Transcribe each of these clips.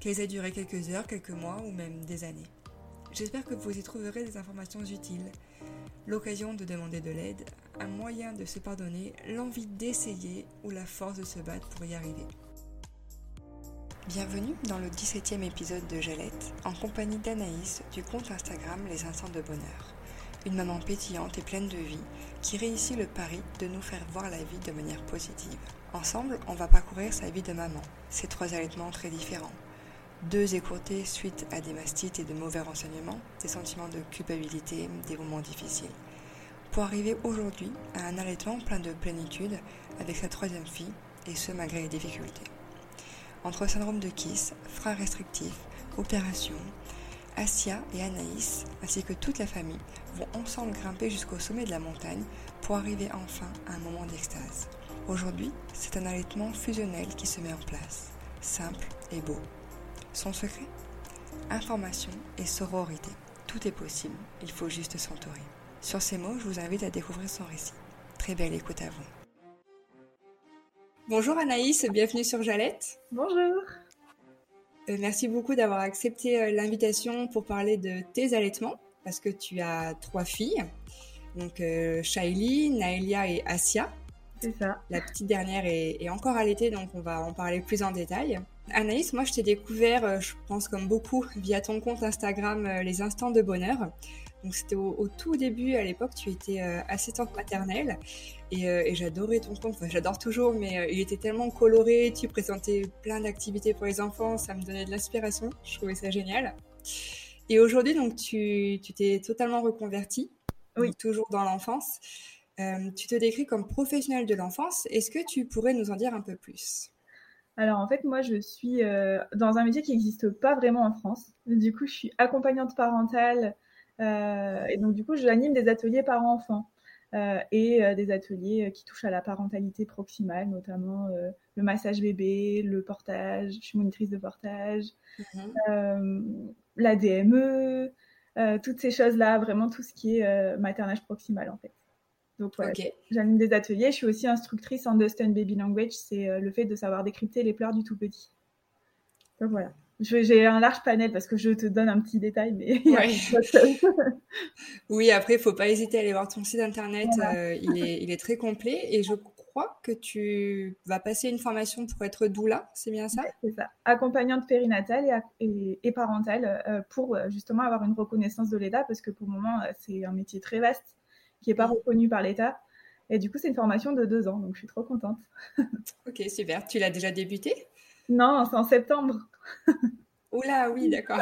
qu'elles aient duré quelques heures, quelques mois ou même des années. J'espère que vous y trouverez des informations utiles, l'occasion de demander de l'aide, un moyen de se pardonner, l'envie d'essayer ou la force de se battre pour y arriver. Bienvenue dans le 17e épisode de Jalette, en compagnie d'Anaïs du compte Instagram Les Instants de Bonheur. Une maman pétillante et pleine de vie qui réussit le pari de nous faire voir la vie de manière positive. Ensemble, on va parcourir sa vie de maman, ses trois allaitements très différents, deux écourtés suite à des mastites et de mauvais renseignements, des sentiments de culpabilité, des moments difficiles. Pour arriver aujourd'hui à un allaitement plein de plénitude avec sa troisième fille, et ce malgré les difficultés. Entre syndrome de Kiss, frein restrictif, opération, Asia et Anaïs, ainsi que toute la famille, vont ensemble grimper jusqu'au sommet de la montagne pour arriver enfin à un moment d'extase. Aujourd'hui, c'est un allaitement fusionnel qui se met en place, simple et beau. Son secret Information et sororité. Tout est possible, il faut juste s'entourer. Sur ces mots, je vous invite à découvrir son récit. Très belle écoute à vous. Bonjour Anaïs, bienvenue sur Jalette. Bonjour. Euh, merci beaucoup d'avoir accepté euh, l'invitation pour parler de tes allaitements, parce que tu as trois filles, donc euh, Shaili, Naelia et Asia. C'est ça. La petite dernière est, est encore allaitée, donc on va en parler plus en détail. Anaïs, moi je t'ai découvert, euh, je pense comme beaucoup, via ton compte Instagram euh, Les Instants de Bonheur. Donc c'était au, tout début, à l'époque, tu étais euh, assistante maternelle et, j'adorais ton compte, enfin j'adore toujours, mais il était tellement coloré, tu présentais plein d'activités pour les enfants, ça me donnait de l'inspiration, je trouvais ça génial. Et aujourd'hui, donc tu t'es totalement reconvertie, oui. toujours dans l'enfance. tu te décris comme professionnelle de l'enfance, est-ce que tu pourrais nous en dire un peu plus? Alors en fait, moi, je suis euh, dans un métier qui n'existe pas vraiment en France. Du coup, je suis accompagnante parentale euh, et donc du coup, j'anime des ateliers parents-enfants euh, et des ateliers qui touchent à la parentalité proximale, notamment le massage bébé, le portage. Je suis monitrice de portage, mmh la DME, toutes ces choses-là, vraiment tout ce qui est maternage proximal en fait. Donc voilà, j'anime des ateliers. Je suis aussi instructrice en Understand Baby Language. C'est euh, le fait de savoir décrypter les pleurs du tout petit. Donc voilà. J'ai un large panel parce que je te donne un petit détail, mais oui, après, il faut pas hésiter à aller voir ton site internet. Euh, il, est, il, est, très complet et je crois que tu vas passer une formation pour être doula, c'est bien ça? C'est ça. Accompagnante périnatale et, et, parentale euh, pour justement avoir une reconnaissance de l'État parce que pour le moment, c'est un métier très vaste qui n'est pas reconnu par l'État. Et du coup, c'est une formation de deux ans, donc je suis trop contente. ok, super. Tu l'as déjà débuté Non, c'est en septembre. Oula, oui, d'accord.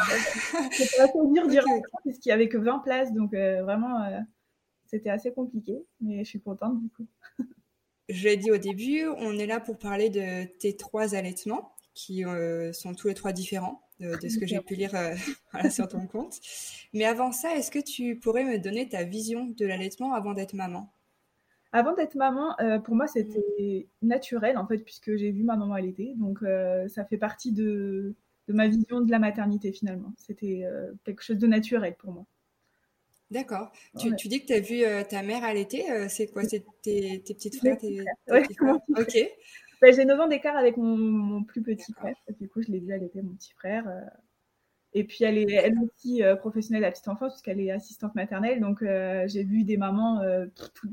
C'était assez dur dire puisqu'il n'y avait que 20 places, donc euh, vraiment, euh, c'était assez compliqué, mais je suis contente du coup. je l'ai dit au début, on est là pour parler de tes trois allaitements qui euh, sont tous les trois différents de, ce que j'ai pu lire euh, sur ton compte. Mais avant ça, est-ce que tu pourrais me donner ta vision de l'allaitement avant d'être maman? Avant d'être maman, euh, pour moi, c'était naturel, en fait, puisque j'ai vu ma maman allaiter. Donc, ça fait partie de, de, ma vision de la maternité, finalement. C'était quelque chose de naturel pour moi. D'accord. Tu, tu, dis que tu as vu ta mère allaiter. c'est quoi? C'est tes, tes, petites frères tes, Ok. Bah, j'ai 9 ans d'écart avec mon, plus petit frère. Du coup, je l'ai vu allaiter mon petit frère. Euh. Et puis, elle est elle aussi euh, professionnelle à petite enfance, puisqu'elle est assistante maternelle. Donc, euh, j'ai vu des mamans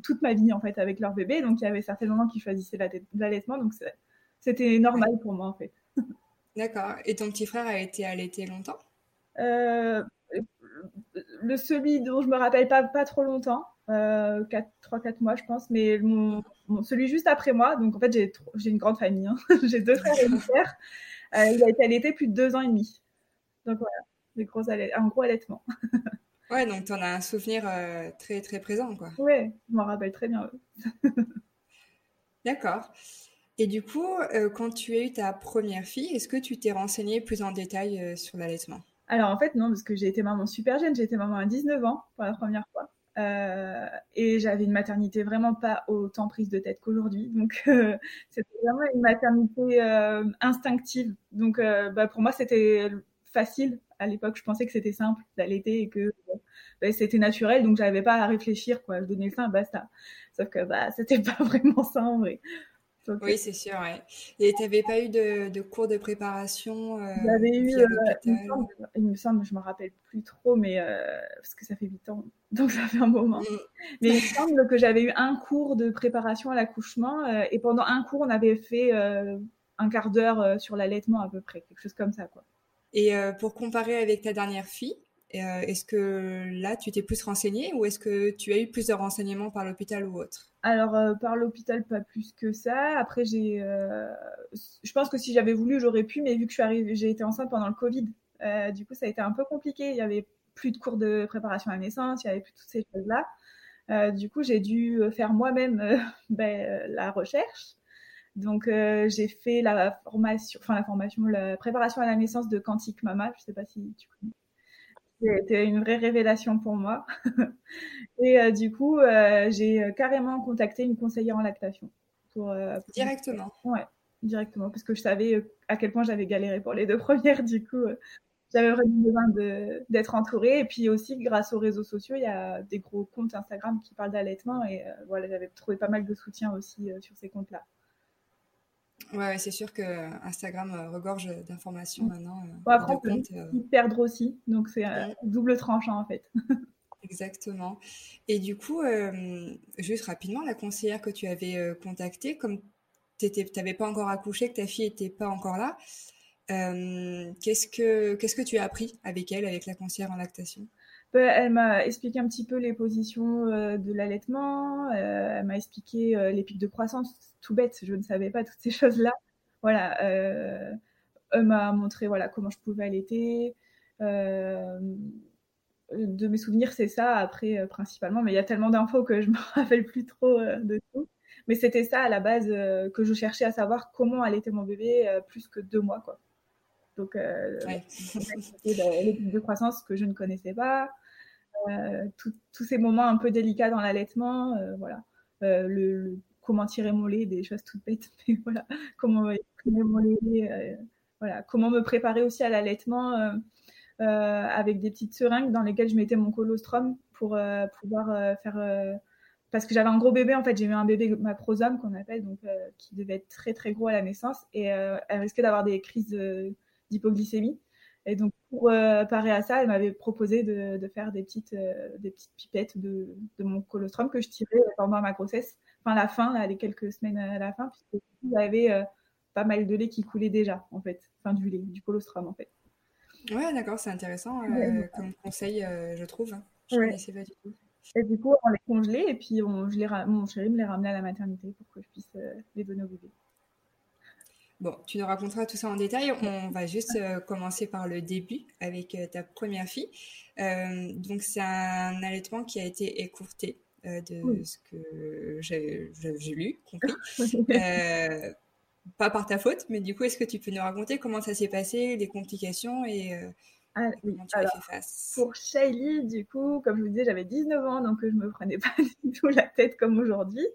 toute ma vie, en fait, avec leur bébé. Donc, il y avait certaines mamans qui choisissaient l'allaitement. Donc, c'était normal pour moi, en fait. D'accord. Et ton petit frère a été allaité longtemps? Le celui dont je me rappelle pas, pas trop longtemps, euh, 3-4 mois, je pense, mais mon, celui juste après moi, donc en fait, j'ai, j'ai une grande famille, hein. j'ai deux frères et une sœur, euh, il a été allaité plus de deux ans et demi. Donc voilà, des gros un gros allaitement. ouais, donc tu en as un souvenir euh, très, très présent, quoi. Ouais, je m'en rappelle très bien. D'accord. Et du coup, euh, quand tu as eu ta première fille, est-ce que tu t'es renseignée plus en détail sur l'allaitement? Alors en fait, non, parce que j'ai été maman super jeune. J'ai été maman à 19 ans pour la première fois. Euh, et j'avais une maternité vraiment pas autant prise de tête qu'aujourd'hui. Donc c'était vraiment une maternité instinctive. Donc bah, pour moi, c'était facile. À l'époque, je pensais que c'était simple d'allaiter et que bah, c'était naturel. Donc j'avais pas à réfléchir. Quoi. Je donnais le sein, basta. Sauf que bah, c'était pas vraiment ça en vrai. Oui, c'est sûr. Ouais. Et tu n'avais pas eu de, cours de préparation euh, J'avais eu, euh, il, me semble, je ne me rappelle plus trop, mais euh, parce que ça fait 8 ans, donc ça fait un moment. Mm. Mais il me semble que j'avais eu un cours de préparation à l'accouchement, euh, et pendant un cours, on avait fait un quart d'heure sur l'allaitement à peu près, quelque chose comme ça. Quoi. Et pour comparer avec ta dernière fille, est-ce que là, tu t'es plus renseignée ou est-ce que tu as eu plus de renseignements par l'hôpital ou autre? Alors, euh, par l'hôpital, pas plus que ça. Après, j'ai, euh, je pense que si j'avais voulu, j'aurais pu, mais vu que je suis arrivée, j'ai été enceinte pendant le Covid, euh, du coup, ça a été un peu compliqué. Il y avait plus de cours de préparation à la naissance, il y avait plus toutes ces choses-là. du coup, j'ai dû faire moi-même ben, la recherche. Donc, j'ai fait la formation, enfin la formation, la préparation à la naissance de Quantique Mama. Je sais pas si tu connais. C'était une vraie révélation pour moi. et euh, du coup, euh, j'ai euh, carrément contacté une conseillère en lactation. Pour, directement Ouais, directement. Parce que je savais à quel point j'avais galéré pour les deux premières. Du coup, j'avais vraiment besoin d'être entourée. Et puis aussi, grâce aux réseaux sociaux, il y a des gros comptes Instagram qui parlent d'allaitement. Et voilà, j'avais trouvé pas mal de soutien aussi sur ces comptes-là. Ouais, c'est sûr que Instagram euh, regorge d'informations mm. maintenant. Euh, après, on peut euh. perdre aussi, donc c'est un double tranchant en fait. Exactement. Et du coup, juste rapidement, la conseillère que tu avais contactée, comme tu n'avais pas encore accouché, que ta fille n'était pas encore là, qu'est-ce que qu'est-ce que tu as appris avec elle, avec la conseillère en lactation? Elle m'a expliqué un petit peu les positions de l'allaitement, elle m'a expliqué les pics de croissance, tout bête, je ne savais pas toutes ces choses-là. Voilà, euh, elle m'a montré voilà comment je pouvais allaiter. Euh, de mes souvenirs, c'est ça. Après, euh, principalement, mais il y a tellement d'infos que je me rappelle plus trop de tout. Mais c'était ça à la base que je cherchais à savoir comment allaiter mon bébé plus que deux mois, quoi. Donc, ouais. l'étude de croissance que je ne connaissais pas, tous ces moments un peu délicats dans l'allaitement, voilà. le, comment tirer mon lait, des choses toutes bêtes, mais voilà, comment exprimer mon lait, euh, voilà, comment me préparer aussi à l'allaitement euh, euh, avec des petites seringues dans lesquelles je mettais mon colostrum pour pouvoir faire parce que j'avais un gros bébé en fait. J'ai eu un bébé macrosome qu'on appelle donc qui devait être très très gros à la naissance. Et elle risquait d'avoir des crises d'hypoglycémie et donc pour parer à ça elle m'avait proposé de, faire des petites des petites pipettes de, de, mon colostrum que je tirais pendant ma grossesse enfin la fin, les quelques semaines à la fin, puisque avait euh, pas mal de lait qui coulait déjà, en fait, enfin du lait, du colostrum, en fait. Ouais, d'accord, c'est intéressant euh, comme conseil, euh, je trouve. Je ne connaissais pas du tout. Et du coup, on les congelait et puis on, je les mon chéri me les ramenait à la maternité pour que je puisse les donner au bébé. Bon, tu nous raconteras tout ça en détail. On va juste commencer par le début avec ta première fille. donc, c'est un allaitement qui a été écourté. Euh, de ce que j'ai lu, compris. Euh, pas par ta faute, mais du coup, est-ce que tu peux nous raconter comment ça s'est passé, les complications et euh, ah, comment tu as fait face? Pour Shaylee, du coup, comme je vous disais, j'avais 19 ans, donc je me prenais pas du tout la tête comme aujourd'hui.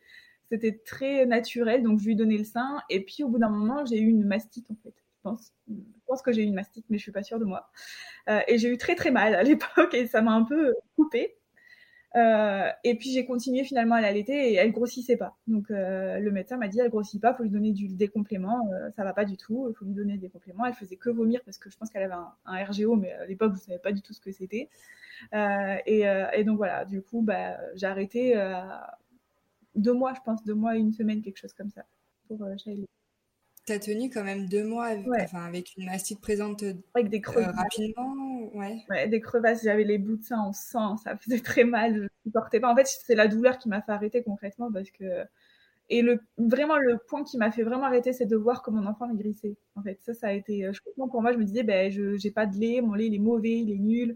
C'était très naturel, donc je lui donnais le sein. Et puis, au bout d'un moment, j'ai eu une mastite, en fait. Je pense, que j'ai eu une mastite, mais je suis pas sûre de moi. et j'ai eu très très mal à l'époque et ça m'a un peu coupé. Euh, et puis j'ai continué finalement à l'allaiter et elle grossissait pas. Donc euh, le médecin m'a dit elle grossit pas, faut lui donner du, des compléments, euh, ça va pas du tout, faut lui donner des compléments. Elle faisait que vomir parce que je pense qu'elle avait un, RGO, mais à l'époque je savais pas du tout ce que c'était. Et, et, donc voilà, du coup bah, j'ai arrêté deux mois, je pense, deux mois, une semaine, quelque chose comme ça pour Shailey. T'as tenu quand même deux mois avec, enfin, avec une mastite présente avec des creux rapidement ouais. des crevasses. J'avais les bouts de sein en sang, ça faisait très mal. Je supportais pas. En fait, c'est la douleur qui m'a fait arrêter concrètement parce que et le, vraiment, le point qui m'a fait vraiment arrêter, c'est de voir que mon enfant maigrissait. En fait, ça, ça a été, euh, pour moi, je me disais, ben, je j'ai pas de lait, mon lait, il est mauvais, il est nul, euh,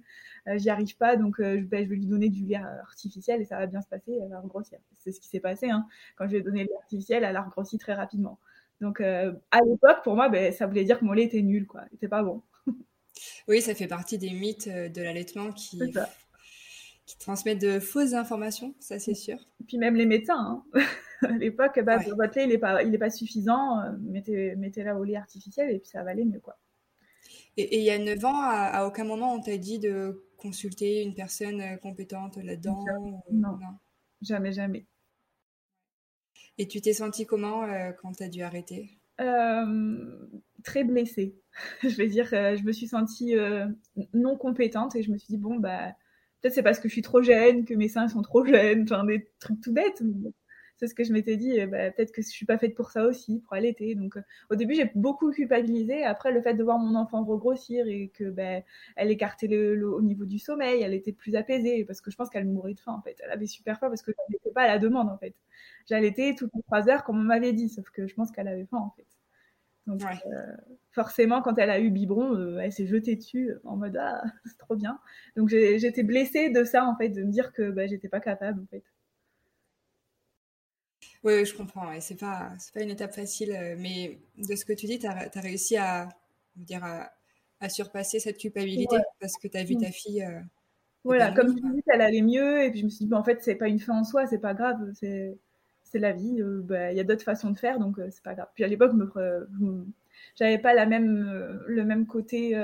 j'y arrive pas, donc euh, ben, je vais lui donner du lait artificiel et ça va bien se passer, elle va regrossir. C'est ce qui s'est passé, hein. Quand je lui ai donné le lait artificiel, elle a regrossi très rapidement. Donc, à l'époque, pour moi, ben, ça voulait dire que mon lait était nul, quoi. Il était pas bon. oui, ça fait partie des mythes de l'allaitement qui, qui transmettent de fausses informations, ça c'est sûr. Et puis même les médecins, hein. à l'époque, bah, votre lait il n'est pas, il est pas suffisant, euh, mettez, mettez-la au lait artificiel et puis ça va aller mieux. quoi. Et, il y a 9 ans, à, aucun moment on t'a dit de consulter une personne euh, compétente là-dedans non. jamais, jamais. Et tu t'es senti comment euh, quand tu as dû arrêter? Très blessée. je vais dire, je me suis sentie non compétente et je me suis dit, bon, bah Peut-être c'est parce que je suis trop jeune, que mes seins sont trop jeunes, enfin des trucs tout bêtes. C'est ce que je m'étais dit. Bah, peut-être que je suis pas faite pour ça aussi, pour allaiter. Donc, euh, au début, j'ai beaucoup culpabilisé. Après, le fait de voir mon enfant regrossir et que ben, elle écartait le, au niveau du sommeil, elle était plus apaisée parce que je pense qu'elle mourait de faim en fait. Elle avait super faim parce que je n'étais pas à la demande en fait. J'allaitais toutes les trois heures comme on m'avait dit, sauf que je pense qu'elle avait faim en fait. Donc, euh, forcément, quand elle a eu biberon, euh, elle s'est jetée dessus euh, en mode ah, c'est trop bien. Donc, j'étais blessée de ça, en fait, de me dire que bah, j'étais pas capable, en fait. Oui, je comprends. Et c'est pas, pas une étape facile, mais de ce que tu dis, tu as, réussi à, dire, à, surpasser cette culpabilité parce que tu as vu ta mm. fille. voilà, comme tu dis, elle allait mieux, et puis je me suis dit, en fait, c'est pas une fin en soi, c'est pas grave, c'est c'est la vie. Euh, bah, il y a d'autres façons de faire, donc euh, c'est pas grave. Puis à l'époque, j'avais pas la même, euh, le même côté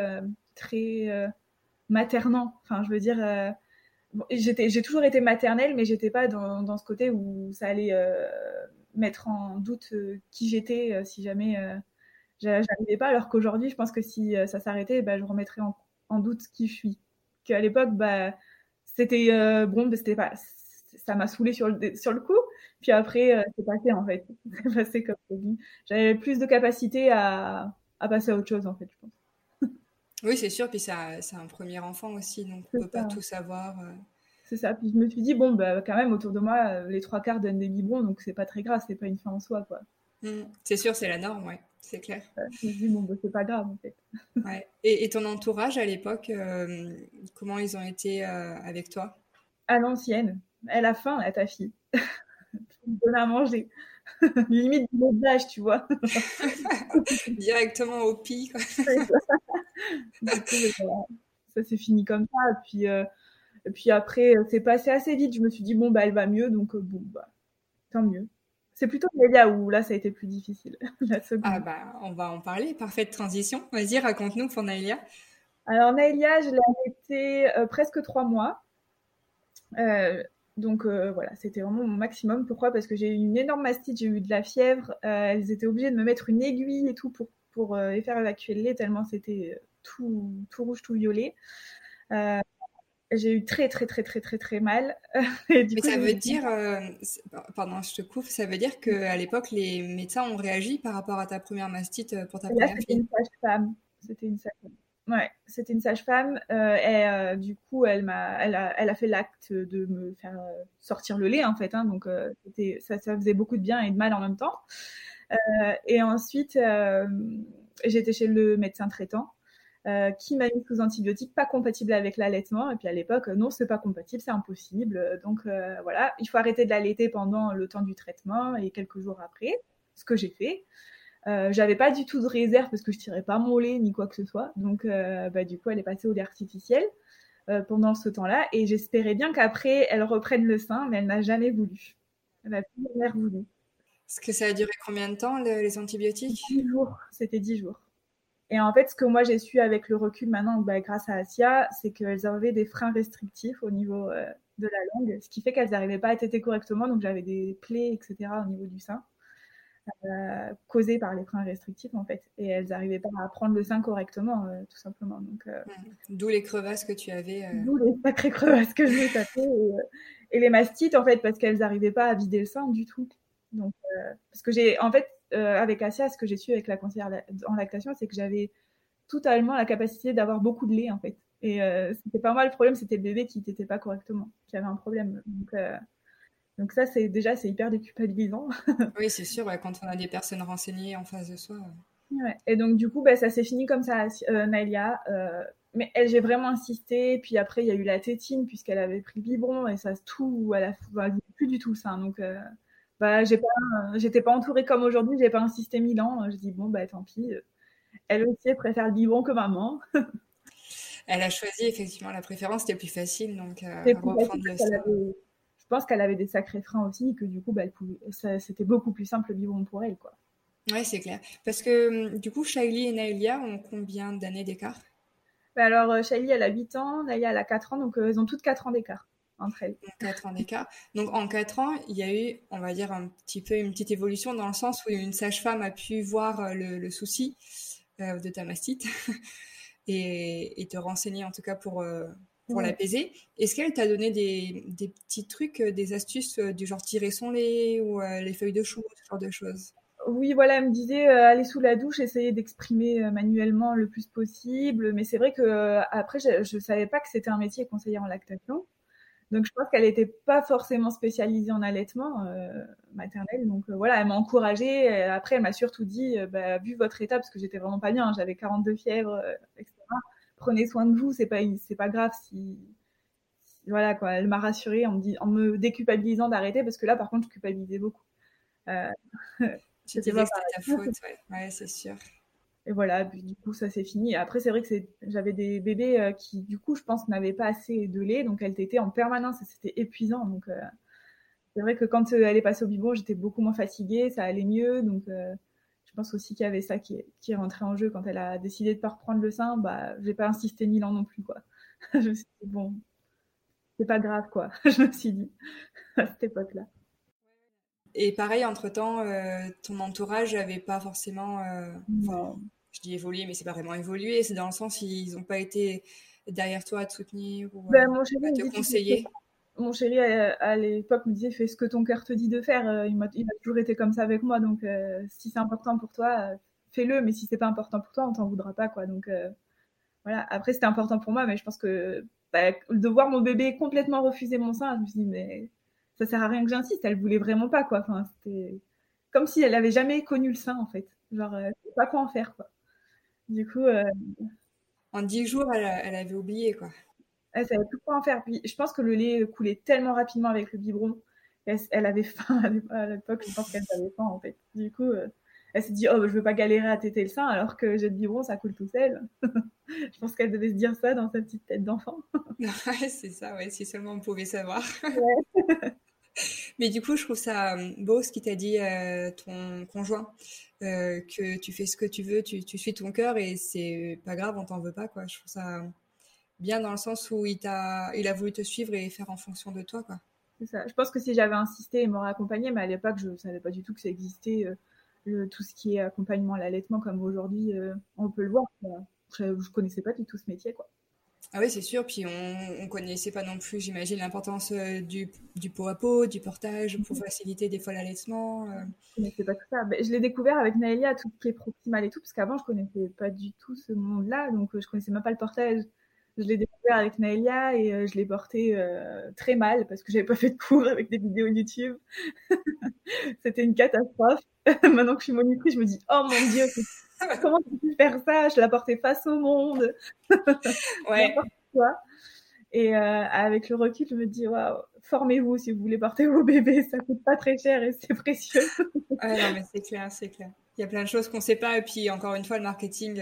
très maternant. Enfin, je veux dire, j'étais, j'ai toujours été maternelle, mais j'étais pas dans, dans, ce côté où ça allait mettre en doute qui j'étais si jamais j'arrivais pas. Alors qu'aujourd'hui, je pense que si ça s'arrêtait, bah, je remettrais en, en, doute qui je suis. Qu'à l'époque, bah, c'était bon, c'était pas, ça m'a saoulé sur le, sur le coup. Puis après, euh, c'est passé en fait. C'est passé comme J'avais plus de capacité à, à, passer à autre chose en fait, je pense. Oui, c'est sûr. Puis c'est un premier enfant aussi, donc on ne peut pas tout savoir. Euh. C'est ça. Puis je me suis dit, bon, bah, quand même, autour de moi, euh, les trois quarts donnent des biberons, donc c'est pas très grave, c'est pas une fin en soi, quoi. Mmh. C'est sûr, c'est la norme, ouais, c'est clair. je me suis dit, bon, bah, c'est pas grave, en fait. ouais. et, ton entourage à l'époque, comment ils ont été avec toi? À l'ancienne. Elle a faim, à ta fille. donne à manger. Limite du tu vois. Directement au pic. ça s'est fini comme ça. Et puis, euh, et puis après, c'est passé assez vite. Je me suis dit, bon, bah, elle va mieux, donc euh, bon, bah, tant mieux. C'est plutôt Naïlia où là, ça a été plus difficile. ah bah, on va en parler. Parfaite transition. Vas-y, raconte-nous pour Naïlia. Alors, Naïlia, je l'ai arrêtée euh, presque trois mois. Donc euh, voilà, c'était vraiment mon maximum. Pourquoi? Parce que j'ai eu une énorme mastite, j'ai eu de la fièvre. Euh, elles étaient obligées de me mettre une aiguille et tout pour, pour euh, faire évacuer le lait, tellement c'était tout, tout rouge, tout violet. j'ai eu très très très très très très mal. Mais ça veut dire, pardon, je te coupe, ça veut dire qu'à l'époque les médecins ont réagi par rapport à ta première mastite pour ta première fille. C'était une sage-femme. C'était une sage-femme. Ouais, c'était une sage-femme euh, et euh, du coup elle m'a, elle a, elle a fait l'acte de me faire euh, sortir le lait en fait, hein, donc ça, ça, faisait beaucoup de bien et de mal en même temps. et ensuite j'étais chez le médecin traitant qui m'a mis sous antibiotiques pas compatible avec l'allaitement et puis à l'époque non c'est pas compatible, c'est impossible, donc voilà il faut arrêter de l'allaiter pendant le temps du traitement et quelques jours après, ce que j'ai fait. Euh, j'avais pas du tout de réserve parce que je tirais pas mon lait ni quoi que ce soit. Donc, euh, bah, du coup, elle est passée au lait artificiel euh, pendant ce temps-là. Et j'espérais bien qu'après, elle reprenne le sein, mais elle n'a jamais voulu. Elle n'a plus jamais voulu. Est-ce que ça a duré combien de temps, les antibiotiques? 10 jours. C'était 10 jours. Et en fait, ce que moi j'ai su avec le recul maintenant, bah, grâce à Asia, c'est qu'elles avaient des freins restrictifs au niveau de la langue, ce qui fait qu'elles n'arrivaient pas à téter correctement. Donc j'avais des plaies, etc. au niveau du sein. Euh, causées par les freins restrictifs en fait et elles n'arrivaient pas à prendre le sein correctement euh, tout simplement donc euh, d'où les crevasses que tu avais d'où les sacrées crevasses que j'ai tapées et, et, les mastites en fait parce qu'elles n'arrivaient pas à vider le sein du tout donc parce que j'ai en fait avec Asia ce que j'ai su avec la conseillère en lactation c'est que j'avais totalement la capacité d'avoir beaucoup de lait en fait Et c'était pas moi le problème, c'était le bébé qui t'était pas correctement, qui avait un problème. Donc, donc ça, c'est déjà, c'est hyper déculpabilisant. oui, c'est sûr, quand on a des personnes renseignées en face de soi. Ouais. Et donc, du coup, bah, ça s'est fini comme ça, euh, Naïlia. Euh, mais elle, j'ai vraiment insisté. Puis après, il y a eu la tétine, puisqu'elle avait pris le biberon, et ça, tout, elle a bah, plus du tout ça. Donc, euh, bah, j'ai pas, j'étais pas entourée comme aujourd'hui, j'ai pas insisté mille ans. Je dis, bon, bah, tant pis. Elle aussi, elle préfère le biberon que maman. elle a choisi effectivement la préférence, c'était plus facile. Donc, reprendre le je pense qu'elle avait des sacrés freins aussi, que du coup, bah, c'était beaucoup plus simple le biberon pour elle, quoi. Ouais, c'est clair. Parce que hum, du coup, Shaili et Naïlia ont combien d'années d'écart? Bah Alors, euh, Shaili, elle a 8 ans, Naïlia, elle a 4 ans, donc euh, elles ont toutes 4 ans d'écart entre elles. 4 ans d'écart. Donc, en 4 ans, il y a eu, on va dire, un petit peu une petite évolution dans le sens où une sage-femme a pu voir euh, le, souci de ta mastite et, te renseigner, en tout cas, pour, pour l'apaiser. Est-ce qu'elle t'a donné des, des, petits trucs, euh, des astuces euh, du genre tirer son lait ou euh, les feuilles de chou, ce genre de choses? Oui, voilà, elle me disait aller sous la douche, essayer d'exprimer manuellement le plus possible. Mais c'est vrai que après, je ne savais pas que c'était un métier conseiller en lactation. Donc, je pense qu'elle n'était pas forcément spécialisée en allaitement maternel. Donc, voilà, elle m'a encouragée. Après, elle m'a surtout dit, bah, vu votre état, parce que j'étais vraiment pas bien, hein, j'avais 42 fièvres, etc prenez soin de vous, c'est pas c'est pas grave si voilà quoi. Elle m'a rassurée en me dit, en me déculpabilisant d'arrêter parce que là par contre je culpabilisais beaucoup. Euh, c'était ta faute, ouais, c'est sûr. Et voilà, du coup ça s'est fini. Après c'est vrai que j'avais des bébés euh, qui du coup je pense n'avaient pas assez de lait, donc elle était en permanence c'était épuisant. Donc euh, c'est vrai que quand elle est passée au biberon, j'étais beaucoup moins fatiguée, ça allait mieux, donc je pense aussi qu'il y avait ça qui, qui est rentré en jeu quand elle a décidé de pas reprendre le sein. Bah, j'ai pas insisté mille ans non plus, quoi. je me suis dit, bon, c'est pas grave, quoi. je me suis dit, à cette époque-là. Et pareil, entre-temps, euh, ton entourage n'avait pas forcément. Euh, je dis évolué, mais c'est pas vraiment évolué. C'est dans le sens, ils n'ont pas été derrière toi à te soutenir ou ben, à te conseiller mon chéri, à, l'époque, me disait fais ce que ton cœur te dit de faire. Euh, il, a, toujours été comme ça avec moi. Donc, euh, si c'est important pour toi, fais-le. Mais si c'est pas important pour toi, on t'en voudra pas. quoi. Donc, euh, voilà. Après, c'était important pour moi. Mais je pense que bah, de voir mon bébé complètement refuser mon sein, je me suis dit mais ça sert à rien que j'insiste. Elle voulait vraiment pas. quoi. Enfin, c'était comme si elle avait jamais connu le sein, en fait. Genre, elle savait pas quoi en faire. quoi. Du coup. En dix jours, elle, elle avait oublié. quoi. Elle savait plus quoi en faire. Puis je pense que le lait coulait tellement rapidement avec le biberon. Elle, avait faim à l'époque. Je pense qu'elle avait faim en fait. Du coup, euh, elle s'est dit oh je veux pas galérer à téter le sein alors que j'ai le biberon ça coule tout seul. je pense qu'elle devait se dire ça dans sa petite tête d'enfant. ouais, c'est ça. Ouais, si seulement on pouvait savoir. Mais du coup, je trouve ça euh, beau ce qu'il t'a dit euh, ton conjoint, que tu fais ce que tu veux, tu, tu suis ton cœur et c'est pas grave, on t'en veut pas quoi. Je trouve ça bien dans le sens où il, a, il a voulu te suivre et faire en fonction de toi. Quoi. C'est ça. Je pense que si j'avais insisté, il m'aurait accompagné, mais à l'époque, je ne savais pas du tout que ça existait, euh, le, tout ce qui est accompagnement l'allaitement, comme aujourd'hui, euh, on peut le voir. Je ne connaissais pas du tout ce métier. Quoi. Ah oui, c'est sûr. Puis on ne connaissait pas non plus, j'imagine, l'importance euh, du, du, pot à pot, du portage pour mhm. faciliter des fois l'allaitement. Je ne pas tout ça. Je l'ai découvert avec Naëlia, tout ce qui est proximal et tout, parce qu'avant, je ne connaissais pas du tout ce monde-là. Donc, je ne connaissais même pas le portage. Je l'ai découvert avec Naëlia et euh, je l'ai porté euh, très mal parce que j'avais pas fait de cours avec des vidéos YouTube. C'était une catastrophe. Maintenant que je suis monitrice, je me dis oh mon dieu, comment tu pu faire ça? Je la portais face au monde. ouais. Et euh, avec le recul, je me dis waouh, formez-vous si vous voulez porter vos bébés, ça coûte pas très cher et c'est précieux. ouais, non mais c'est clair, c'est clair. Il y a plein de choses qu'on sait pas et puis encore une fois le marketing.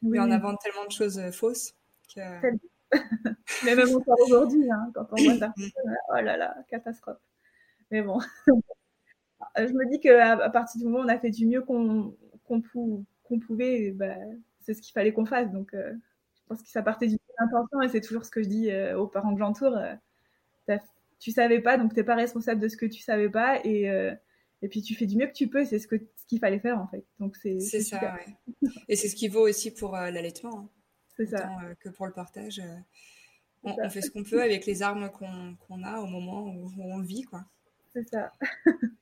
Oui. en avant tellement de choses fausses. Mais même encore aujourd'hui, hein, quand on voit ça, oh là là, catastrophe. Mais bon, je me dis qu'à à partir du moment où on a fait du mieux qu'on pouvait, bah, c'est ce qu'il fallait qu'on fasse. Donc, euh, je pense que ça partait d'une intention et c'est toujours ce que je dis euh, aux parents que j'entoure. Euh, tu savais pas, donc tu n'es pas responsable de ce que tu savais pas et, et puis tu fais du mieux que tu peux. C'est ce qu'il ce qu'il fallait faire en fait. Donc c'est ça. Ouais. Et c'est ce qui vaut aussi pour l'allaitement. Hein. C'est ça. Euh, que pour le partage. Euh, on, fait ce qu'on peut avec les armes qu'on a au moment où, on vit, quoi. C'est ça.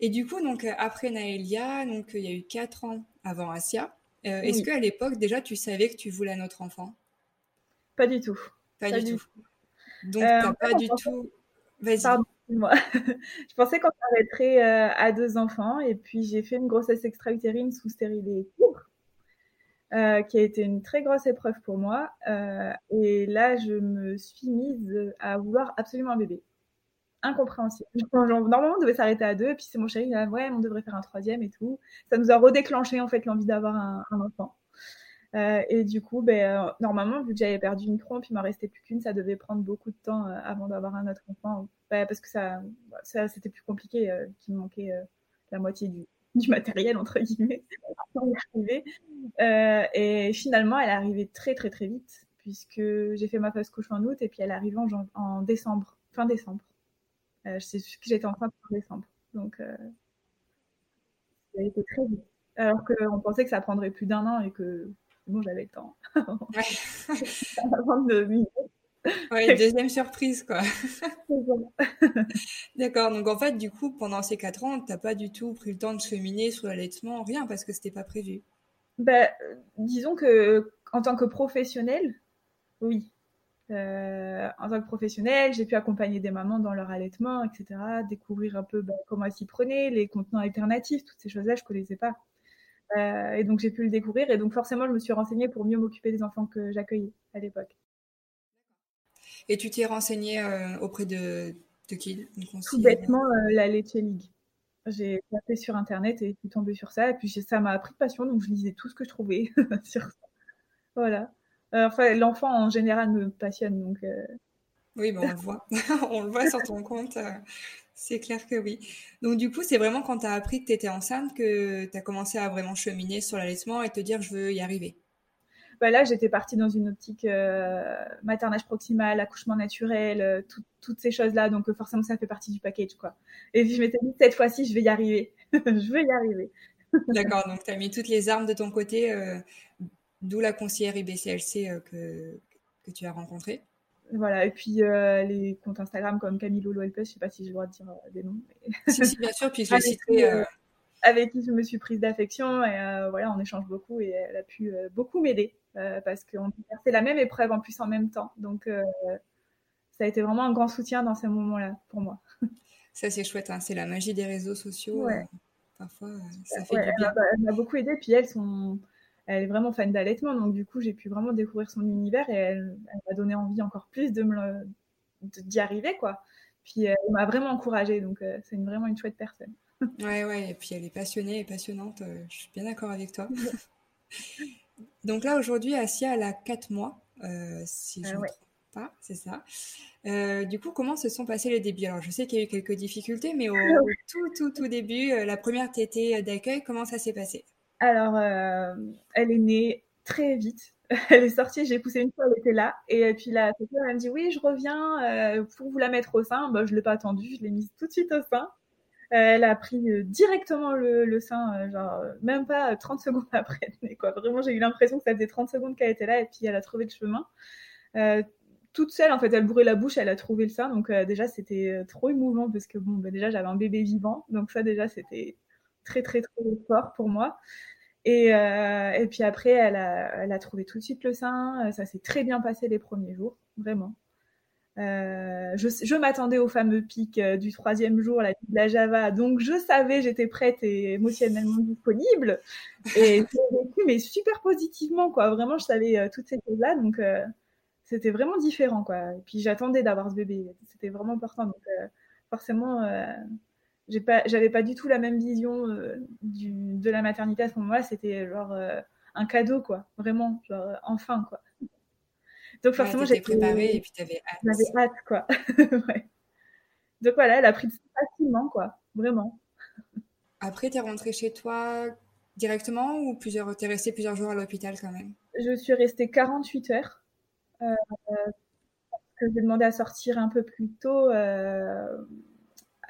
Et du coup, donc euh, après Naëlia, donc il y a eu quatre ans avant Asia. Est-ce qu'à l'époque déjà tu savais que tu voulais un autre enfant? Pas du tout. Pas, du, tout. Donc, euh, pas du tout. Vas-y. moi. je pensais qu'on s'arrêterait euh, à deux enfants et puis j'ai fait une grossesse extra-utérine sous stérilet euh, qui a été une très grosse épreuve pour moi. Euh, et là, je me suis mise à vouloir absolument un bébé. Incompréhensible. Normalement, on devait s'arrêter à deux, puis c'est mon chéri qui dit, ouais, on devrait faire un troisième et tout. Ça nous a redéclenché en fait l'envie d'avoir un, enfant. Euh, et du coup, ben, normalement, vu que j'avais perdu une trompe, il m'en restait plus qu'une, ça devait prendre beaucoup de temps avant d'avoir un autre enfant, parce que ça, c'était plus compliqué, qu'il me manquait la moitié du, matériel entre guillemets euh, et finalement elle est arrivée très très très vite puisque j'ai fait ma phase couche en août et puis elle arrive en, en décembre fin décembre euh, je sais que j'étais enceinte en décembre donc euh, ça a été très vite alors qu'on pensait que ça prendrait plus d'un an et que bon j'avais le temps avant de Ouais, deuxième surprise, quoi. D'accord. Donc, en fait, du coup, pendant ces quatre ans, tu n'as pas du tout pris le temps de cheminer sur l'allaitement, rien, parce que c'était pas prévu. Ben, disons que en tant que professionnel, oui. Euh, en tant que professionnel, j'ai pu accompagner des mamans dans leur allaitement, etc. Découvrir un peu ben, comment elles s'y prenaient, les contenants alternatifs, toutes ces choses-là, je connaissais pas. Euh, et donc j'ai pu le découvrir. Et donc forcément, je me suis renseignée pour mieux m'occuper des enfants que j'accueillais à l'époque. Et tu t'es renseigné euh, auprès de, de qui Tout bêtement, la Leche League. J'ai tapé sur internet et je suis tombée sur ça. Et puis ça m'a pris de passion, donc je lisais tout ce que je trouvais sur ça. Voilà. Euh, enfin, l'enfant en général me passionne, donc. Oui, ben on le voit. on le voit sur ton compte. C'est clair que oui. Donc du coup, c'est vraiment quand tu as appris que tu étais enceinte que tu as commencé à vraiment cheminer sur l'allaitement et te dire je veux y arriver. Bah là, j'étais partie dans une optique euh, maternage proximal, accouchement naturel, euh, toutes ces choses-là. Donc, euh, forcément, ça fait partie du package, quoi. Et puis, je m'étais dit, cette fois-ci, je vais y arriver. je vais y arriver. D'accord. Donc, tu as mis toutes les armes de ton côté, d'où la conseillère IBCLC que, que tu as rencontrée. Voilà, et puis les comptes Instagram comme Camille Lolo je sais pas si j'ai le droit de dire des noms. si, si, bien sûr, puis je vais avec qui je me suis prise d'affection et voilà, on échange beaucoup et elle a pu beaucoup m'aider. Euh, parce qu'on c'est la même épreuve en plus en même temps. Donc, euh, ça a été vraiment un grand soutien dans ces moments-là pour moi. Ça, c'est chouette. Hein. C'est la magie des réseaux sociaux. Euh, parfois, ça fait du bien. Elle m'a beaucoup aidé. Puis, elles sont elle est vraiment fan d'allaitement, donc du coup j'ai pu vraiment découvrir son univers et elle, m'a donné envie encore plus de me d'y arriver quoi. Puis elle m'a vraiment encouragée, donc c'est vraiment une chouette personne. ouais ouais, et puis elle est passionnée et passionnante. je suis bien d'accord avec toi. Donc là, aujourd'hui, Asia, elle a 4 mois, euh, si je ne me trompe pas, c'est ça. Euh, du coup, comment se sont passés les débuts? Alors, je sais qu'il y a eu quelques difficultés, mais au, tout, tout, tout début, euh, la première tétée d'accueil, comment ça s'est passé? Alors, elle est née très vite. Elle est sortie, j'ai poussé une fois, elle était là. Et puis la elle me dit Oui, je reviens pour vous la mettre au sein. Bah, je ne l'ai pas attendue, je l'ai mise tout de suite au sein. Elle a pris euh, directement le, sein, euh, genre euh, même pas 30 secondes après. Quoi, vraiment, j'ai eu l'impression que ça faisait 30 secondes qu'elle était là et puis elle a trouvé le chemin. toute seule, en fait, elle bourrait la bouche, elle a trouvé le sein. Donc déjà, c'était trop émouvant parce que bon, bah, déjà, j'avais un bébé vivant. Donc ça, déjà, c'était très, très, très fort pour moi. Et, et puis après, elle a, elle a trouvé tout de suite le sein. Ça s'est très bien passé les premiers jours, vraiment. Euh, je, m'attendais au fameux pic euh, du troisième jour, la, la Java, donc je savais, j'étais prête et émotionnellement disponible. Et vécu, mais super positivement, quoi. Vraiment, je savais euh, toutes ces choses-là, donc c'était vraiment différent, quoi. Et puis j'attendais d'avoir ce bébé, c'était vraiment important. Donc forcément, j'ai pas, j'avais pas du tout la même vision du, de la maternité à ce moment-là. C'était genre un cadeau, quoi. Vraiment, genre enfin, quoi. Donc forcément, j'étais préparée et puis tu avais hâte. J'avais hâte, quoi. Donc voilà, elle a pris facilement, quoi. Vraiment. Après, tu es rentrée chez toi directement ou plusieurs... tu es restée plusieurs jours à l'hôpital quand même? Je suis restée 48 heures. Euh, parce que j'ai demandé à sortir un peu plus tôt. Euh,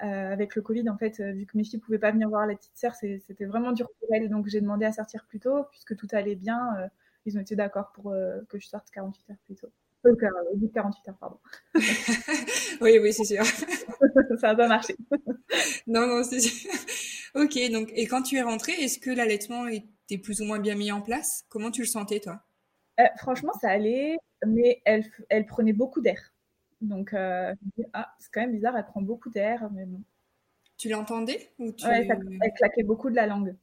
euh, avec le Covid, en fait, vu que mes filles ne pouvaient pas venir voir la petite sœur, c'était vraiment dur pour elles. Donc j'ai demandé à sortir plus tôt, puisque tout allait bien ils ont été d'accord pour euh, que je sorte 48 heures plus tôt. Euh, 48 heures, pardon. oui, oui, c'est sûr. ça n'a pas marché. non, non, c'est sûr. Ok, donc, et quand tu es rentrée, est-ce que l'allaitement était plus ou moins bien mis en place? Comment tu le sentais, toi? Euh, franchement, ça allait, mais elle, elle prenait beaucoup d'air. Donc, euh, ah, c'est quand même bizarre, elle prend beaucoup d'air, mais bon. Tu l'entendais ou tu... Ouais, elle claquait beaucoup de la langue.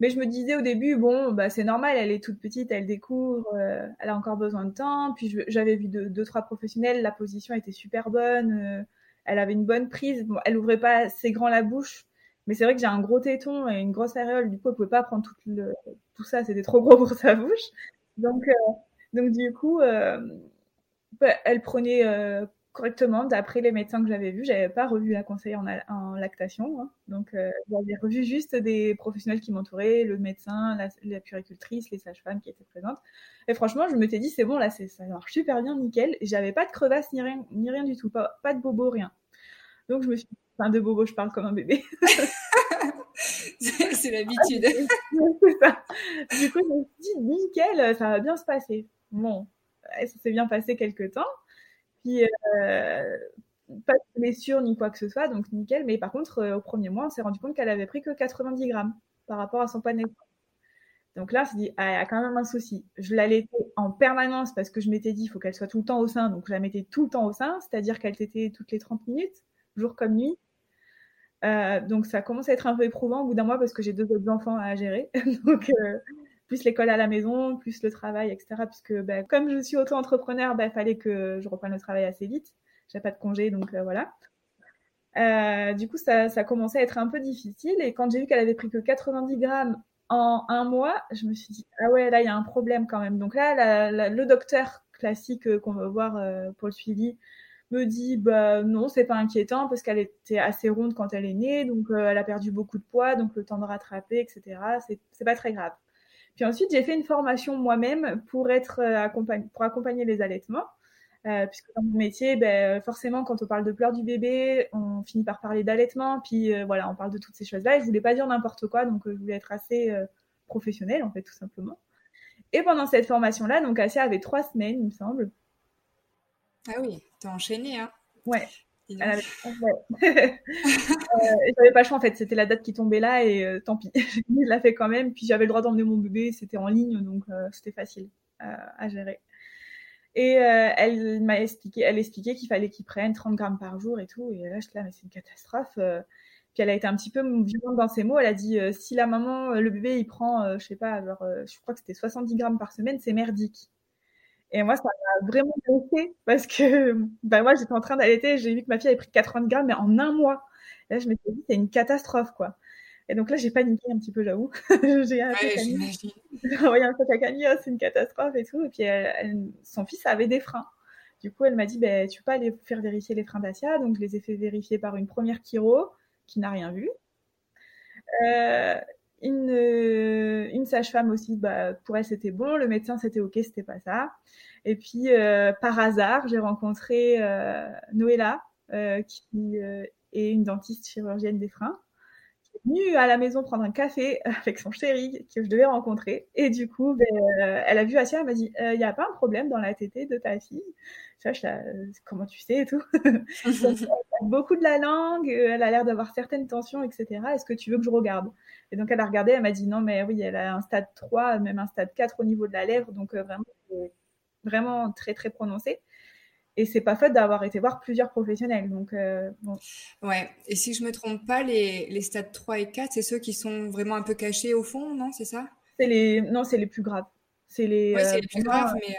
Mais je me disais au début, bon, bah, c'est normal, elle est toute petite, elle découvre, euh, elle a encore besoin de temps. Puis j'avais vu deux, deux, trois professionnels, la position était super bonne, euh, elle avait une bonne prise. Bon, elle ouvrait pas assez grand la bouche, mais c'est vrai que j'ai un gros téton et une grosse aréole, du coup, elle pouvait pas prendre tout, le, tout ça, c'était trop gros pour sa bouche. Donc, euh, donc du coup, bah, elle prenait correctement d'après les médecins que j'avais vus. J'avais pas revu la conseillère en, lactation, hein. donc euh, j'avais revu juste des professionnels qui m'entouraient, le médecin, la, la puricultrice, les sages-femmes qui étaient présentes. Et franchement, je me suis dit c'est bon là, ça marche super bien, nickel. Et j'avais pas de crevasse ni rien, ni rien du tout, pas, pas de bobo, rien. Donc je me suis, enfin de bobo, je parle comme un bébé. c'est l'habitude. du coup, je me suis dit nickel, ça va bien se passer. Bon, ça s'est bien passé quelques temps. Puis, euh, pas de blessure ni quoi que ce soit, donc nickel. Mais par contre, euh, au premier mois, on s'est rendu compte qu'elle avait pris que 90 grammes par rapport à son poids de. Donc là, on s'est dit, ah, y a quand même un souci. Je l'allaitais en permanence parce que je m'étais dit, il faut qu'elle soit tout le temps au sein. Donc je la mettais tout le temps au sein, c'est-à-dire qu'elle était toutes les 30 minutes, jour comme nuit. Euh, donc ça commence à être un peu éprouvant au bout d'un mois parce que j'ai deux autres enfants à gérer. donc plus l'école à la maison, plus le travail, etc. Puisque bah, comme je suis auto-entrepreneur, il bah, fallait que je reprenne le travail assez vite. J'ai pas de congé, donc euh, voilà. Euh, du coup, ça, ça commençait à être un peu difficile. Et quand j'ai vu qu'elle avait pris que 90 grammes en un mois, je me suis dit, ah ouais, là, il y a un problème quand même. Donc là, le docteur classique euh, qu'on va voir pour le suivi me dit, bah non, c'est pas inquiétant parce qu'elle était assez ronde quand elle est née, donc elle a perdu beaucoup de poids, donc le temps de rattraper, etc. C'est pas très grave. Puis ensuite, j'ai fait une formation moi-même pour être euh, pour accompagner les allaitements. Euh, puisque dans mon métier, ben, forcément, quand on parle de pleurs du bébé, on finit par parler d'allaitement, puis euh, voilà, on parle de toutes ces choses-là. Et je voulais pas dire n'importe quoi, donc je voulais être assez professionnelle, en fait, tout simplement. Et pendant cette formation-là, donc Asia avait trois semaines, il me semble. Ah oui, t'as enchaîné, hein Ouais. Avait... euh, j'avais pas le choix en fait, c'était la date qui tombait là et euh, tant pis, je l'ai fait quand même. Puis j'avais le droit d'emmener mon bébé, c'était en ligne donc euh, c'était facile à gérer. Et elle m'a expliqué, elle expliquait qu'il fallait qu'il prenne 30 grammes par jour et tout. Et là, je là, mais c'est une catastrophe. Puis elle a été un petit peu violente dans ses mots. Elle a dit si la maman, le bébé, il prend, je sais pas, alors, je crois que c'était 70 grammes par semaine, c'est merdique. Et moi, ça m'a vraiment blessée parce que bah, moi, j'étais en train d'allaiter, j'ai vu que ma fille avait pris 80 grammes, mais en un mois. Et là, je m'étais dit, c'est une catastrophe, quoi. Et donc là, j'ai paniqué un petit peu, j'avoue. j'ai envoyé un sac à Camille, oh, c'est une catastrophe et tout. Et puis, son fils avait des freins. Du coup, elle m'a dit, bah, tu peux pas aller faire vérifier les freins d'Asia. Donc, je les ai fait vérifier par une première chiro qui n'a rien vu. Euh, une, euh, une sage-femme aussi, bah, pour elle c'était bon, le médecin c'était ok, c'était pas ça. Et puis euh, par hasard, j'ai rencontré euh, Noëlla, euh, qui est une dentiste chirurgienne des freins, venue à la maison prendre un café avec son chéri que je devais rencontrer. Et du coup, ben, elle a vu Asia, elle m'a dit, il n'y a pas un problème dans la tétée de ta fille? Ça, je comment tu sais et tout. beaucoup de la langue, elle a l'air d'avoir certaines tensions, etc. Est-ce que tu veux que je regarde? Et donc, elle a regardé, elle m'a dit non, mais oui, elle a un stade 3, même un stade 4 au niveau de la lèvre, donc euh, vraiment, vraiment très, très prononcé. Et c'est pas fait d'avoir été voir plusieurs professionnels. Donc, euh, bon. Ouais, et si je me trompe pas, les, les stades 3 et 4, c'est ceux qui sont vraiment un peu cachés au fond, non C'est ça? Les... Non, c'est les plus graves. C'est les, ouais, c'est les plus graves, mais.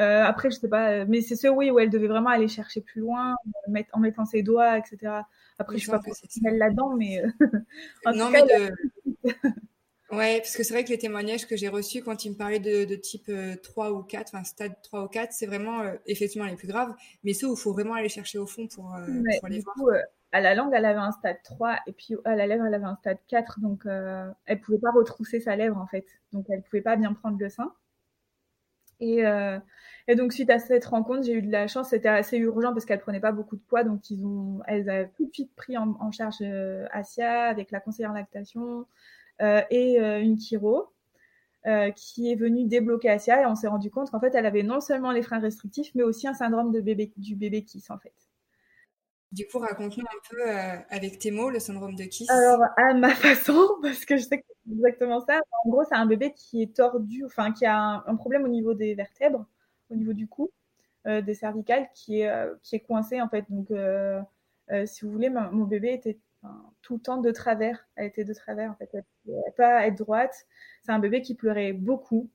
Euh, après, je sais pas, euh, mais c'est ceux, oui, où elle devait vraiment aller chercher plus loin, euh, en mettant ses doigts, etc. Après, je sais pas elle là-dedans, mais. non, mais de... ouais, parce que c'est vrai que les témoignages que j'ai reçus quand ils me parlaient de, type 3 ou 4, enfin stade 3 ou 4, c'est vraiment effectivement les plus graves, mais ceux où il faut vraiment aller chercher au fond pour, pour les voir. Coup, à la langue, elle avait un stade 3 et puis à la lèvre, elle avait un stade 4, donc elle pouvait pas retrousser sa lèvre en fait, donc elle pouvait pas bien prendre le sein. Et, euh, et donc suite à cette rencontre, j'ai eu de la chance. C'était assez urgent parce qu'elle prenait pas beaucoup de poids, donc ils ont, elles avaient tout de suite pris en, en charge euh, Asia avec la conseillère lactation euh, et euh, une chiro. Euh, qui est venue débloquer Asia et on s'est rendu compte qu'en fait elle avait non seulement les freins restrictifs mais aussi un syndrome de bébé du bébé kiss en fait. Du coup, raconte-nous un peu avec tes mots le syndrome de Kiss. Alors, à ma façon, parce que je sais que c'est exactement ça. En gros, c'est un bébé qui est tordu, enfin, qui a un, problème au niveau des vertèbres, au niveau du cou, des cervicales, qui est, qui est coincé, en fait. Donc, si vous voulez, mon bébé était tout le temps de travers. Elle était de travers, en fait. Elle ne pouvait pas être droite. C'est un bébé qui pleurait beaucoup,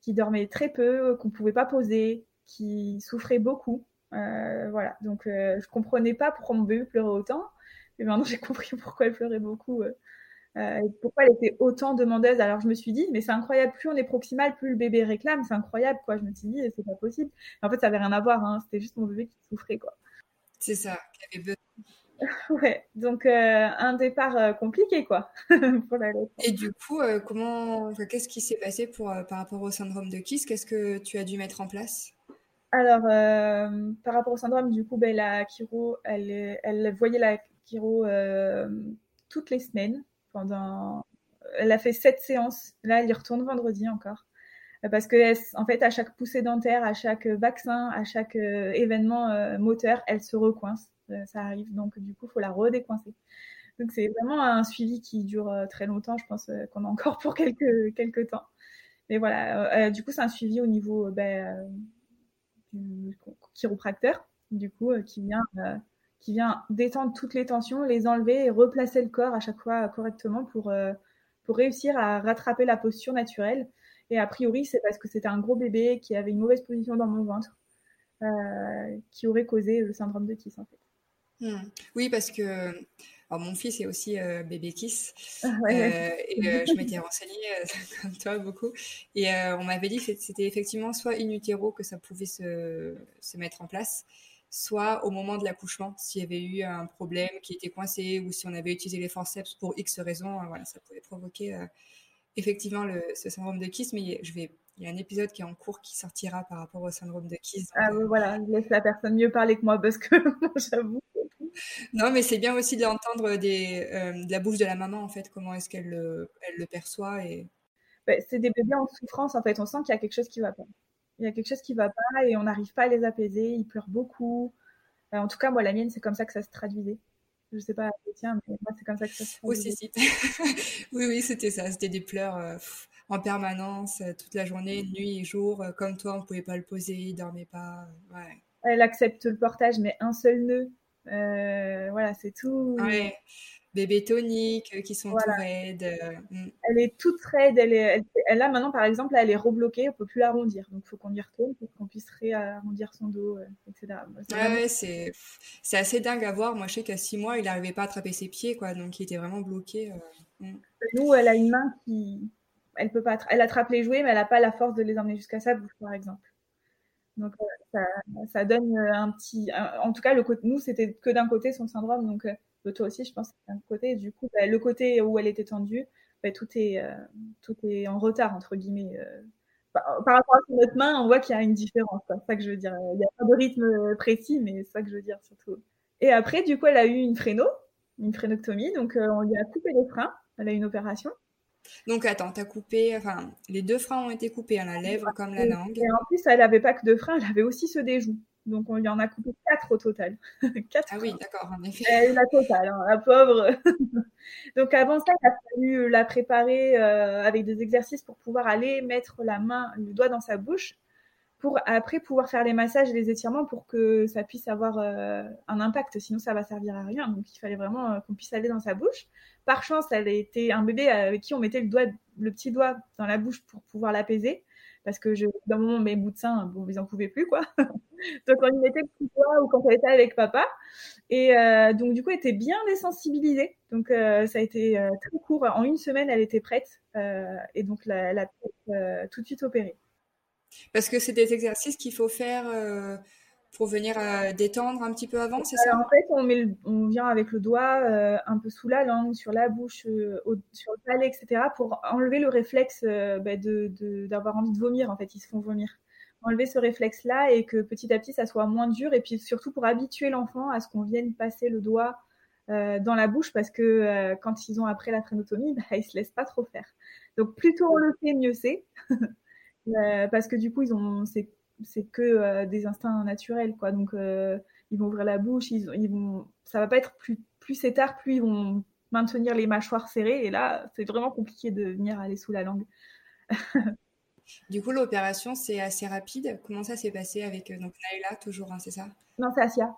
qui dormait très peu, qu'on ne pouvait pas poser, qui souffrait beaucoup. Euh, voilà, donc euh, je comprenais pas pourquoi mon bébé pleurait autant. Mais maintenant, j'ai compris pourquoi elle pleurait beaucoup. Euh, pourquoi elle était autant demandeuse. Alors je me suis dit, mais c'est incroyable, plus on est proximal, plus le bébé réclame, c'est incroyable, quoi. Je me suis dit, c'est pas possible. En fait, ça avait rien à voir, hein. c'était juste mon bébé qui souffrait, quoi. C'est ça, ouais, donc euh, un départ euh, compliqué quoi pour la Et du coup, euh, comment, qu'est-ce qui s'est passé pour par rapport au syndrome de Kiss? Qu'est-ce que tu as dû mettre en place? Alors, par rapport au syndrome, du coup, ben, la chiro, elle, elle voyait la chiro toutes les semaines pendant. Elle a fait sept séances. Là, elle y retourne vendredi encore parce que en fait à chaque poussée dentaire, à chaque vaccin, à chaque événement moteur, elle se recoince. Euh, ça arrive. Donc, du coup, il faut la redécoincer. Donc, c'est vraiment un suivi qui dure euh, très longtemps. Je pense euh, qu'on a encore pour quelques, temps. Mais voilà, du coup, c'est un suivi au niveau ben, du chiropracteur, du coup, qui vient qui vient détendre toutes les tensions, les enlever et replacer le corps à chaque fois correctement pour, pour réussir à rattraper la posture naturelle. Et a priori, c'est parce que c'était un gros bébé qui avait une mauvaise position dans mon ventre qui aurait causé le syndrome de Kiss en fait. Hmm. Oui, parce que mon fils est aussi euh, bébé Kiss. Ah euh, et euh, je m'étais renseignée, comme toi, beaucoup. Et on m'avait dit que c'était effectivement soit in utero que ça pouvait se, se mettre en place, soit au moment de l'accouchement, s'il y avait eu un problème qui était coincé ou si on avait utilisé les forceps pour X raisons, voilà, ça pouvait provoquer effectivement le, ce syndrome de Kiss. Mais je vais il y a un épisode qui est en cours qui sortira par rapport au syndrome de Kiss. Ah oui, voilà, je laisse la personne mieux parler que moi parce que j'avoue non, mais c'est bien aussi d'entendre euh, de la bouche de la maman, en fait, comment est-ce qu'elle le, elle le perçoit. Et... Bah, c'est des bébés en souffrance, en fait. On sent qu'il y a quelque chose qui va pas. Il y a quelque chose qui va pas et on n'arrive pas à les apaiser. Ils pleurent beaucoup. Euh, en tout cas, moi, la mienne, c'est comme ça que ça se traduisait. Je sais pas, tiens, mais moi, c'est comme ça que ça se traduisait. Oui, oui, c'était ça. C'était des pleurs euh, en permanence, toute la journée, nuit et jour. comme toi, on pouvait pas le poser, il dormait pas. Ouais. Elle accepte le portage, mais un seul nœud. Euh, voilà, c'est tout. Ouais. Bébé tonique euh, qui sont tout raides. Euh, mm. Elle est toute raide. Elle, est, elle, là, maintenant, par exemple, elle est rebloquée. On peut plus l'arrondir. Donc, il faut qu'on y retourne pour qu'on puisse réarrondir son dos, etc. ouais, c'est, c'est assez dingue à voir. Moi, je sais qu'à six mois, il n'arrivait pas à attraper ses pieds. Quoi, donc, il était vraiment bloqué. Mm. Nous, elle a une main qui. Elle peut pas. Elle attrape les jouets, mais elle n'a pas la force de les emmener jusqu'à sa bouche, par exemple. Donc ça, ça, donne euh, un petit. en tout cas, le nous, c'était que d'un côté son syndrome. Donc euh, toi aussi, je pense, d'un côté. Du coup, bah, le côté où elle était tendue, bah, tout, est, euh, tout est en retard, entre guillemets. Par, rapport à notre main, on voit qu'il y a une différence. C'est ça que je veux dire. Il n'y a pas de rythme précis, mais c'est ça que je veux dire surtout. Et après, du coup, elle a eu une fréno, une frénoctomie. Donc, on lui a coupé les freins. Elle a eu une opération. Donc attends, t'as coupé, enfin, les deux freins ont été coupés, à la lèvre comme la langue. Et en plus, elle n'avait pas que deux freins, elle avait aussi ceux des joues. Donc on lui en a coupé quatre au total. quatre ah oui, d'accord, en effet. la totale, hein, la pauvre. Donc avant ça, il a fallu la préparer euh, avec des exercices pour pouvoir aller mettre la main, le doigt dans sa bouche, pour après pouvoir faire les massages et les étirements pour que ça puisse avoir euh, un impact. Sinon, ça va servir à rien. Donc il fallait vraiment euh, qu'on puisse aller dans sa bouche. Par chance, elle était un bébé avec qui on mettait le, doigt, le petit doigt dans la bouche pour pouvoir l'apaiser. Parce que je, d'un moment, mes bouts de sein, bon, ils en pouvaient plus, quoi. donc, on lui mettait le petit doigt ou quand elle était avec papa. Et euh, donc, du coup, elle était bien désensibilisée. Donc, euh, ça a été euh, très court. En une semaine, elle était prête. et donc, elle a tout de suite opérée. Parce que c'est des exercices qu'il faut faire pour venir euh, détendre un petit peu avant, c'est ça? En fait, on, vient avec le doigt euh, un peu sous la langue, sur la bouche, euh, sur le palais, etc., pour enlever le réflexe bah, d'avoir envie de vomir. En fait, ils se font vomir. Enlever ce réflexe-là et que petit à petit, ça soit moins dur. Et puis surtout pour habituer l'enfant à ce qu'on vienne passer le doigt dans la bouche parce que quand ils ont après la frénotomie, bah, ils se laissent pas trop faire. Donc plutôt on le fait, mieux c'est. parce que du coup, ils ont, c'est que euh, des instincts naturels, quoi. Donc, euh, ils vont ouvrir la bouche, ils, ils vont, ça va pas être plus, plus c'est tard, plus ils vont maintenir les mâchoires serrées. Et là, c'est vraiment compliqué de venir aller sous la langue. du coup, l'opération, c'est assez rapide. Comment ça s'est passé avec donc Naïla, toujours, hein, c'est ça? Non, c'est Asia.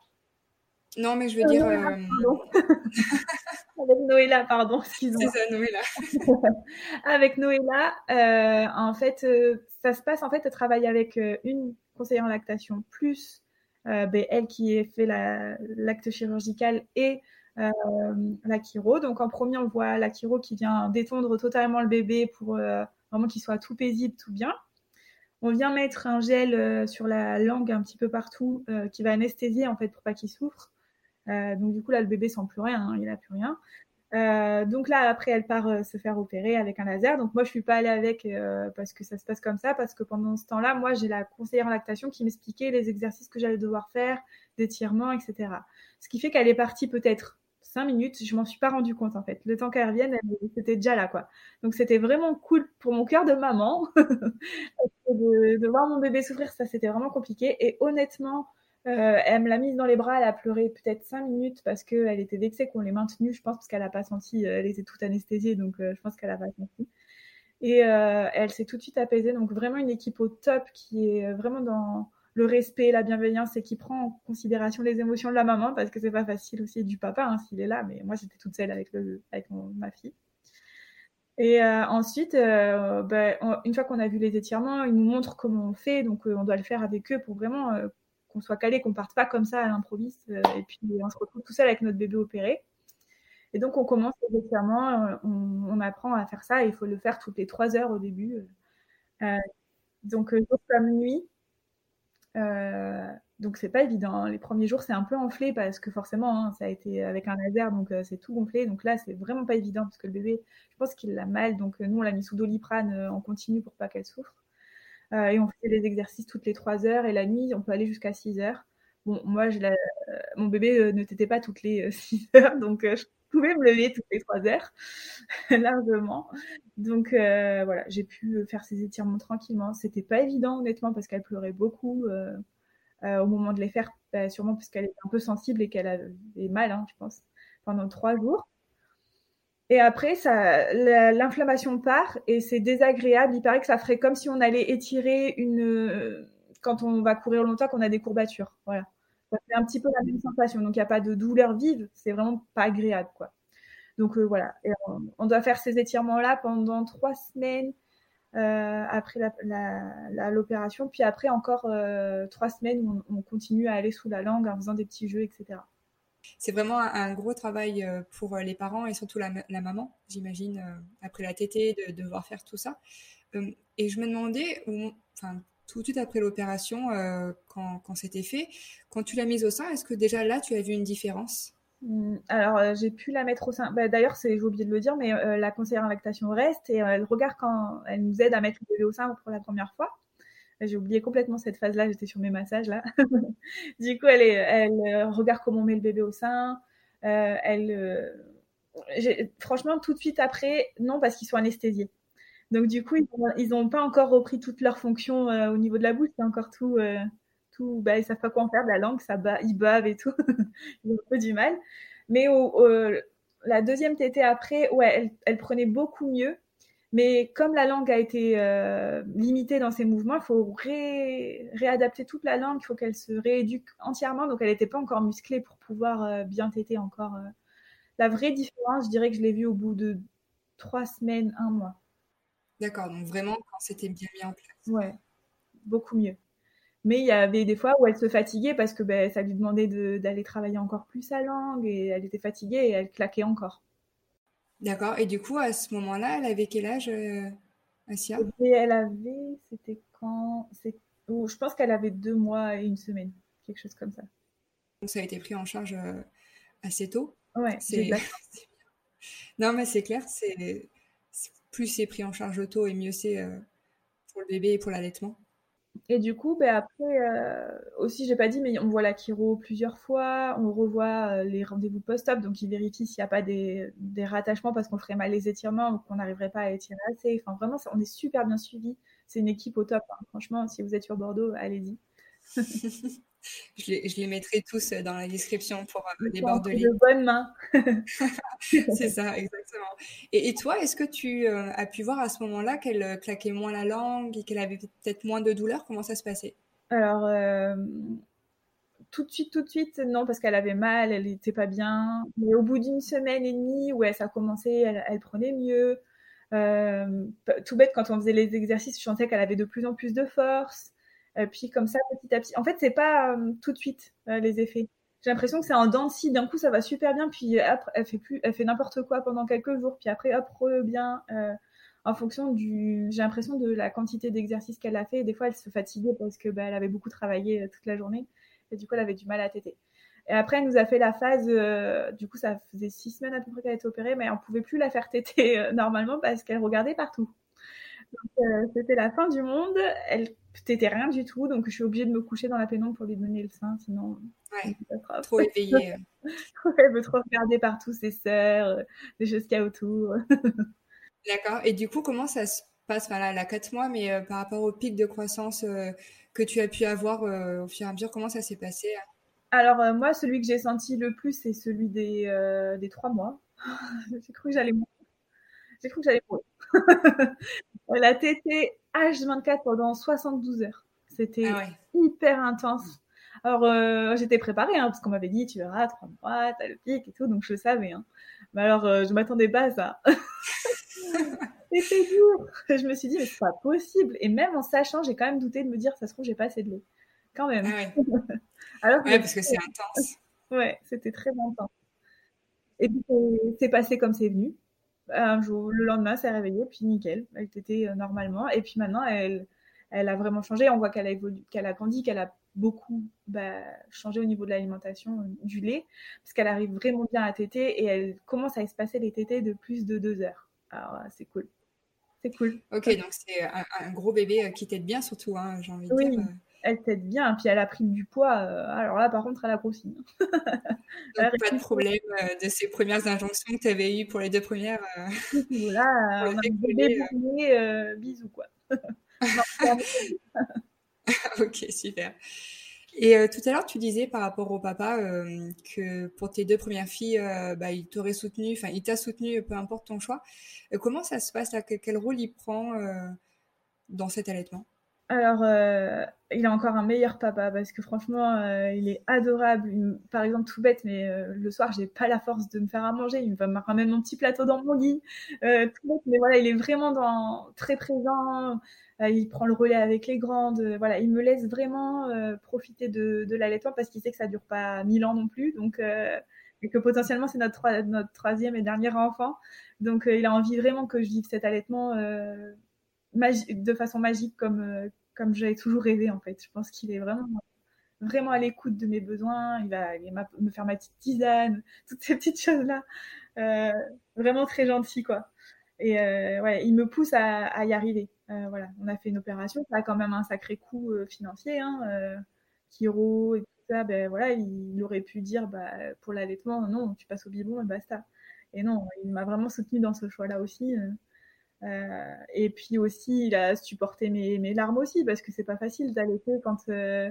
Non, mais je veux dire. Avec Noëlla, pardon, excuse-moi. C'est ça, Noëlla. avec Noëlla, euh, en fait, euh, ça se passe, en fait, elle travaille avec euh, une conseillère en lactation, plus ben, elle qui fait l'acte chirurgical et la chiro. Donc, en premier, on voit la chiro qui vient détendre totalement le bébé pour vraiment qu'il soit tout paisible, tout bien. On vient mettre un gel sur la langue un petit peu partout qui va anesthésier, en fait, pour pas qu'il souffre. Euh, donc du coup là le bébé sent plus rien, hein, il n'a plus rien. Euh, donc là après elle part euh, se faire opérer avec un laser. Donc moi je suis pas allée avec parce que ça se passe comme ça parce que pendant ce temps-là moi j'ai la conseillère en lactation qui m'expliquait les exercices que j'allais devoir faire, d'étirement, etc. Ce qui fait qu'elle est partie peut-être cinq minutes, je m'en suis pas rendu compte en fait. Le temps qu'elle revienne, c'était déjà là quoi. Donc c'était vraiment cool pour mon cœur de maman de, voir mon bébé souffrir, ça c'était vraiment compliqué. Et honnêtement, euh, elle me l'a mise dans les bras, elle a pleuré peut-être cinq minutes parce qu'elle était vexée qu'on l'ait maintenue, je pense, parce qu'elle n'a pas senti, euh, elle était toute anesthésiée, donc euh, je pense qu'elle n'a pas senti. Et elle s'est tout de suite apaisée, donc vraiment une équipe au top qui est vraiment dans le respect, la bienveillance et qui prend en considération les émotions de la maman parce que c'est pas facile aussi du papa hein, s'il est là, mais moi j'étais toute seule avec, ma fille. Et ensuite, ben, une fois qu'on a vu les étirements, ils nous montrent comment on fait, donc on doit le faire avec eux pour vraiment qu'on soit calé, qu'on parte pas comme ça à l'improviste. Euh, et puis on se retrouve tout seul avec notre bébé opéré. Et donc on commence régulièrement, euh, on, on, apprend à faire ça. il faut le faire toutes les trois heures au début. Euh, donc jour comme nuit. donc c'est pas évident. Hein. Les premiers jours c'est un peu enflé parce que forcément hein, ça a été avec un laser donc c'est tout gonflé. Donc là c'est vraiment pas évident parce que le bébé, je pense qu'il l'a mal. Donc nous on l'a mis sous doliprane en continu pour pas qu'elle souffre. Euh, et on fait des exercices toutes les 3 heures et la nuit, on peut aller jusqu'à 6 heures. Bon, moi, je mon bébé euh, ne t'était pas toutes les 6 euh, heures, donc je pouvais me lever toutes les 3 heures, largement. Donc voilà, j'ai pu faire ces étirements tranquillement. C'était pas évident, honnêtement, parce qu'elle pleurait beaucoup au moment de les faire, bah, sûrement parce qu'elle était un peu sensible et qu'elle avait mal, hein, je pense, pendant 3 jours. Et après, ça, l'inflammation part et c'est désagréable. Il paraît que ça ferait comme si on allait étirer une, quand on va courir longtemps, qu'on a des courbatures. Voilà. Fait un petit peu la même sensation. Donc, il n'y a pas de douleur vive. C'est vraiment pas agréable, quoi. Donc, euh, voilà. Et on, doit faire ces étirements-là pendant trois semaines euh, après l'opération. La, Puis après, encore euh, trois semaines on continue à aller sous la langue en faisant des petits jeux, etc c'est vraiment un, gros travail euh, pour euh, les parents et surtout la, maman, j'imagine, euh, après la tétée, de, devoir faire tout ça. et je me demandais, enfin, tout de suite après l'opération, quand, c'était fait, quand tu l'as mise au sein, est-ce que déjà là, tu as vu une différence? Mmh, alors, j'ai pu la mettre au sein. Bah, d'ailleurs, j'ai oublié de le dire, mais la conseillère en lactation reste et elle regarde quand elle nous aide à mettre le bébé au sein pour la première fois. J'ai oublié complètement cette phase-là, j'étais sur mes massages là. du coup, elle, euh, regarde comment on met le bébé au sein. Euh, elle, euh, franchement, tout de suite après, non, parce qu'ils sont anesthésiés. Donc du coup, ils n'ont pas encore repris toutes leurs fonctions au niveau de la bouche. C'est encore tout, tout. Bah, ils savent pas quoi en faire de la langue, ça ils bavent et tout. ils ont un peu du mal. Mais la deuxième tétée après, ouais, elle prenait beaucoup mieux. Mais comme la langue a été euh, limitée dans ses mouvements, il faut réadapter toute la langue, il faut qu'elle se rééduque entièrement. Donc elle n'était pas encore musclée pour pouvoir euh, bien téter encore. Euh. La vraie différence, je dirais que je l'ai vue au bout de trois semaines, un mois. D'accord, donc vraiment quand c'était bien mis en place. Ouais, beaucoup mieux. Mais il y avait des fois où elle se fatiguait parce que ben, ça lui demandait d'aller travailler encore plus sa langue et elle était fatiguée et elle claquait encore. D'accord. Et du coup, à ce moment-là, elle avait quel âge, euh, Asia? Elle avait, c'était quand Je pense qu'elle avait deux mois et une semaine, quelque chose comme ça. Donc ça a été pris en charge euh, assez tôt. Ouais, c'est Non, mais c'est clair, c'est plus c'est pris en charge tôt et mieux c'est euh, pour le bébé et pour l'allaitement. Et du coup, ben après, euh, aussi, j'ai pas dit, mais on voit la chiro plusieurs fois, on revoit euh, les rendez-vous post-op, donc ils vérifient s'il n'y a pas des, des rattachements parce qu'on ferait mal les étirements ou qu'on n'arriverait pas à étirer assez. Enfin, vraiment, on est super bien suivi. C'est une équipe au top. Hein. Franchement, si vous êtes sur Bordeaux, allez-y. Je les, je les, mettrai tous dans la description pour euh, les bordelais. De bonnes mains. c'est ça, exactement. Et, et toi, est-ce que tu euh, as pu voir à ce moment-là qu'elle euh, claquait moins la langue et qu'elle avait peut-être moins de douleur Comment ça se passait? Alors, euh, tout de suite, tout de suite, non, parce qu'elle avait mal, elle n'était pas bien. Mais au bout d'une semaine et demie, ouais, ça a commencé, elle, elle prenait mieux. Euh, tout bête, quand on faisait les exercices, je sentais qu'elle avait de plus en plus de force. Euh, puis comme ça, petit à petit. En fait, c'est pas euh, tout de suite euh, les effets. J'ai l'impression que c'est un dent de D'un coup, ça va super bien, puis après, elle fait plus, elle fait n'importe quoi pendant quelques jours, puis après, hop, revient. en fonction du, j'ai l'impression de la quantité d'exercices qu'elle a fait. Des fois, elle se fatiguait parce que bah, elle avait beaucoup travaillé toute la journée, et du coup, elle avait du mal à téter. Et après, elle nous a fait la phase, du coup, ça faisait six semaines à peu près qu'elle était opérée, mais on pouvait plus la faire téter normalement parce qu'elle regardait partout. Euh, c'était la fin du monde. Elle tétait rien du tout, donc je suis obligée de me coucher dans la pénombre pour lui donner le sein, sinon. Ouais, trop éveillée. elle veut trop regarder partout ses sœurs, des choses qu'il y a autour. D'accord. Et du coup, comment ça se passe? Voilà, elle a quatre mois, mais par rapport au pic de croissance que tu as pu avoir au fur et à mesure, comment ça s'est passé? Alors, euh, moi, celui que j'ai senti le plus, c'est celui des, euh, des trois mois. j'ai cru que j'allais mourir. J'ai cru que j'allais mourir. Elle a tété H24 pendant 72 heures. C'était ah hyper intense. Alors, euh, j'étais préparée, hein, parce qu'on m'avait dit, tu verras, trois mois, t'as le pic et tout, donc je savais. Hein. Mais alors, je m'attendais pas à ça. C'était dur. Je me suis dit, mais c'est pas possible. Et même en sachant, j'ai quand même douté de me dire, ça se trouve, j'ai pas assez de lait. Quand même. Ah Alors, ouais, parce que c'est intense. Ouais, c'était très intense. Et puis, c'est passé comme c'est venu. Un jour, le lendemain, c'est réveillé, puis nickel, elle était euh, normalement. Et puis maintenant, elle, elle a vraiment changé. On voit qu'elle a évolué, qu'elle a grandi, qu'elle a beaucoup bah, changé au niveau de l'alimentation, euh, du lait, parce qu'elle arrive vraiment bien à téter et elle commence à espacer les tétés de plus de deux heures. Alors, c'est cool. C'est cool. Ok, donc c'est un, gros bébé euh, qui t'aide bien, surtout, hein, j'ai envie de oui. dire elle t'aide bien, puis elle a pris du poids. Euh, alors là, par contre, elle a grossi. Donc, pas de problème euh, de ces premières injonctions que tu avais eues pour les deux premières. Euh, là, on a bébé euh, bisous, quoi. ok, super. Et tout à l'heure, tu disais par rapport au papa que pour tes deux premières filles, bah, il t'aurait soutenu, enfin, il t'a soutenu, peu importe ton choix. comment ça se passe là? Quel rôle il prend dans cet allaitement? Alors, euh, il a encore un meilleur papa parce que franchement, euh, il est adorable. par exemple, tout bête, mais euh, le soir, j'ai pas la force de me faire à manger. Il va me ramener mon petit plateau dans mon lit. tout bête, mais voilà, il est vraiment dans, très présent. il prend le relais avec les grandes. voilà, il me laisse vraiment profiter de, de l'allaitement parce qu'il sait que ça dure pas mille ans non plus. Donc, et que potentiellement, c'est notre, notre troisième et dernier enfant. Donc, il a envie vraiment que je vive cet allaitement de façon magique comme, euh, comme j'avais toujours rêvé en fait. Je pense qu'il est vraiment vraiment à l'écoute de mes besoins, il va, me faire ma petite tisane, toutes ces petites choses-là. Euh, vraiment très gentil, quoi. Et euh, ouais, il me pousse à, y arriver. Euh, voilà, on a fait une opération, ça a quand même un sacré coût financier, hein, chiro et tout ça. Ben voilà, il, aurait pu dire, bah, pour l'allaitement, non, tu passes au biberon et basta. Et non, il m'a vraiment soutenu dans ce choix-là aussi. Euh, et puis aussi, il a supporté mes, mes larmes aussi, parce que c'est pas facile d'allaiter quand euh,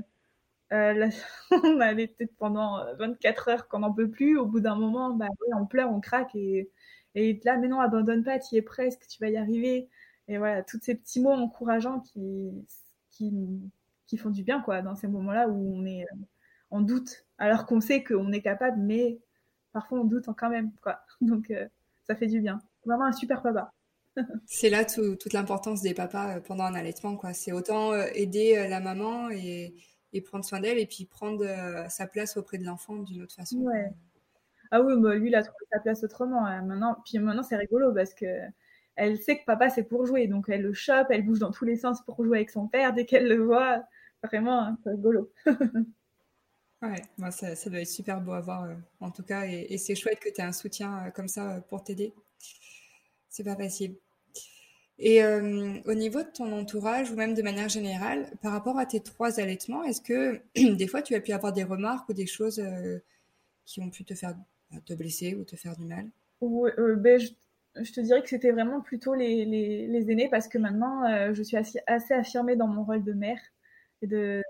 euh, on a allaité pendant 24 heures qu'on n'en peut plus. Au bout d'un moment, bah, on pleure, on craque et, et là, mais non, abandonne pas, tu y es presque, tu vas y arriver. Et voilà, tous ces petits mots encourageants qui, qui, qui font du bien, quoi, dans ces moments-là où on est en doute, alors qu'on sait qu'on est capable, mais parfois on doute quand même, quoi. Donc, ça fait du bien. Vraiment un super papa. C'est là toute l'importance des papas euh, pendant un allaitement, quoi. C'est autant euh, aider euh, la maman et, prendre soin d'elle et puis prendre sa place auprès de l'enfant d'une autre façon. Ouais. Ah oui, bah, lui, il a trouvé sa place autrement. Hein. Maintenant, puis maintenant, c'est rigolo parce que elle sait que papa, c'est pour jouer. Donc, elle le chope, elle bouge dans tous les sens pour jouer avec son père dès qu'elle le voit. Vraiment, hein, c'est rigolo. ouais, moi, ça, doit être super beau à voir, en tout cas. Et, et c'est chouette que tu aies un soutien comme ça pour t'aider. C'est pas facile. Et euh, au niveau de ton entourage ou même de manière générale, par rapport à tes trois allaitements, est-ce que des fois tu as pu avoir des remarques ou des choses euh, qui ont pu te faire bah, te blesser ou te faire du mal? Oui, euh, ben, je, te dirais que c'était vraiment plutôt les, les, les, aînés parce que maintenant je suis assez, affirmée dans mon rôle de mère. De,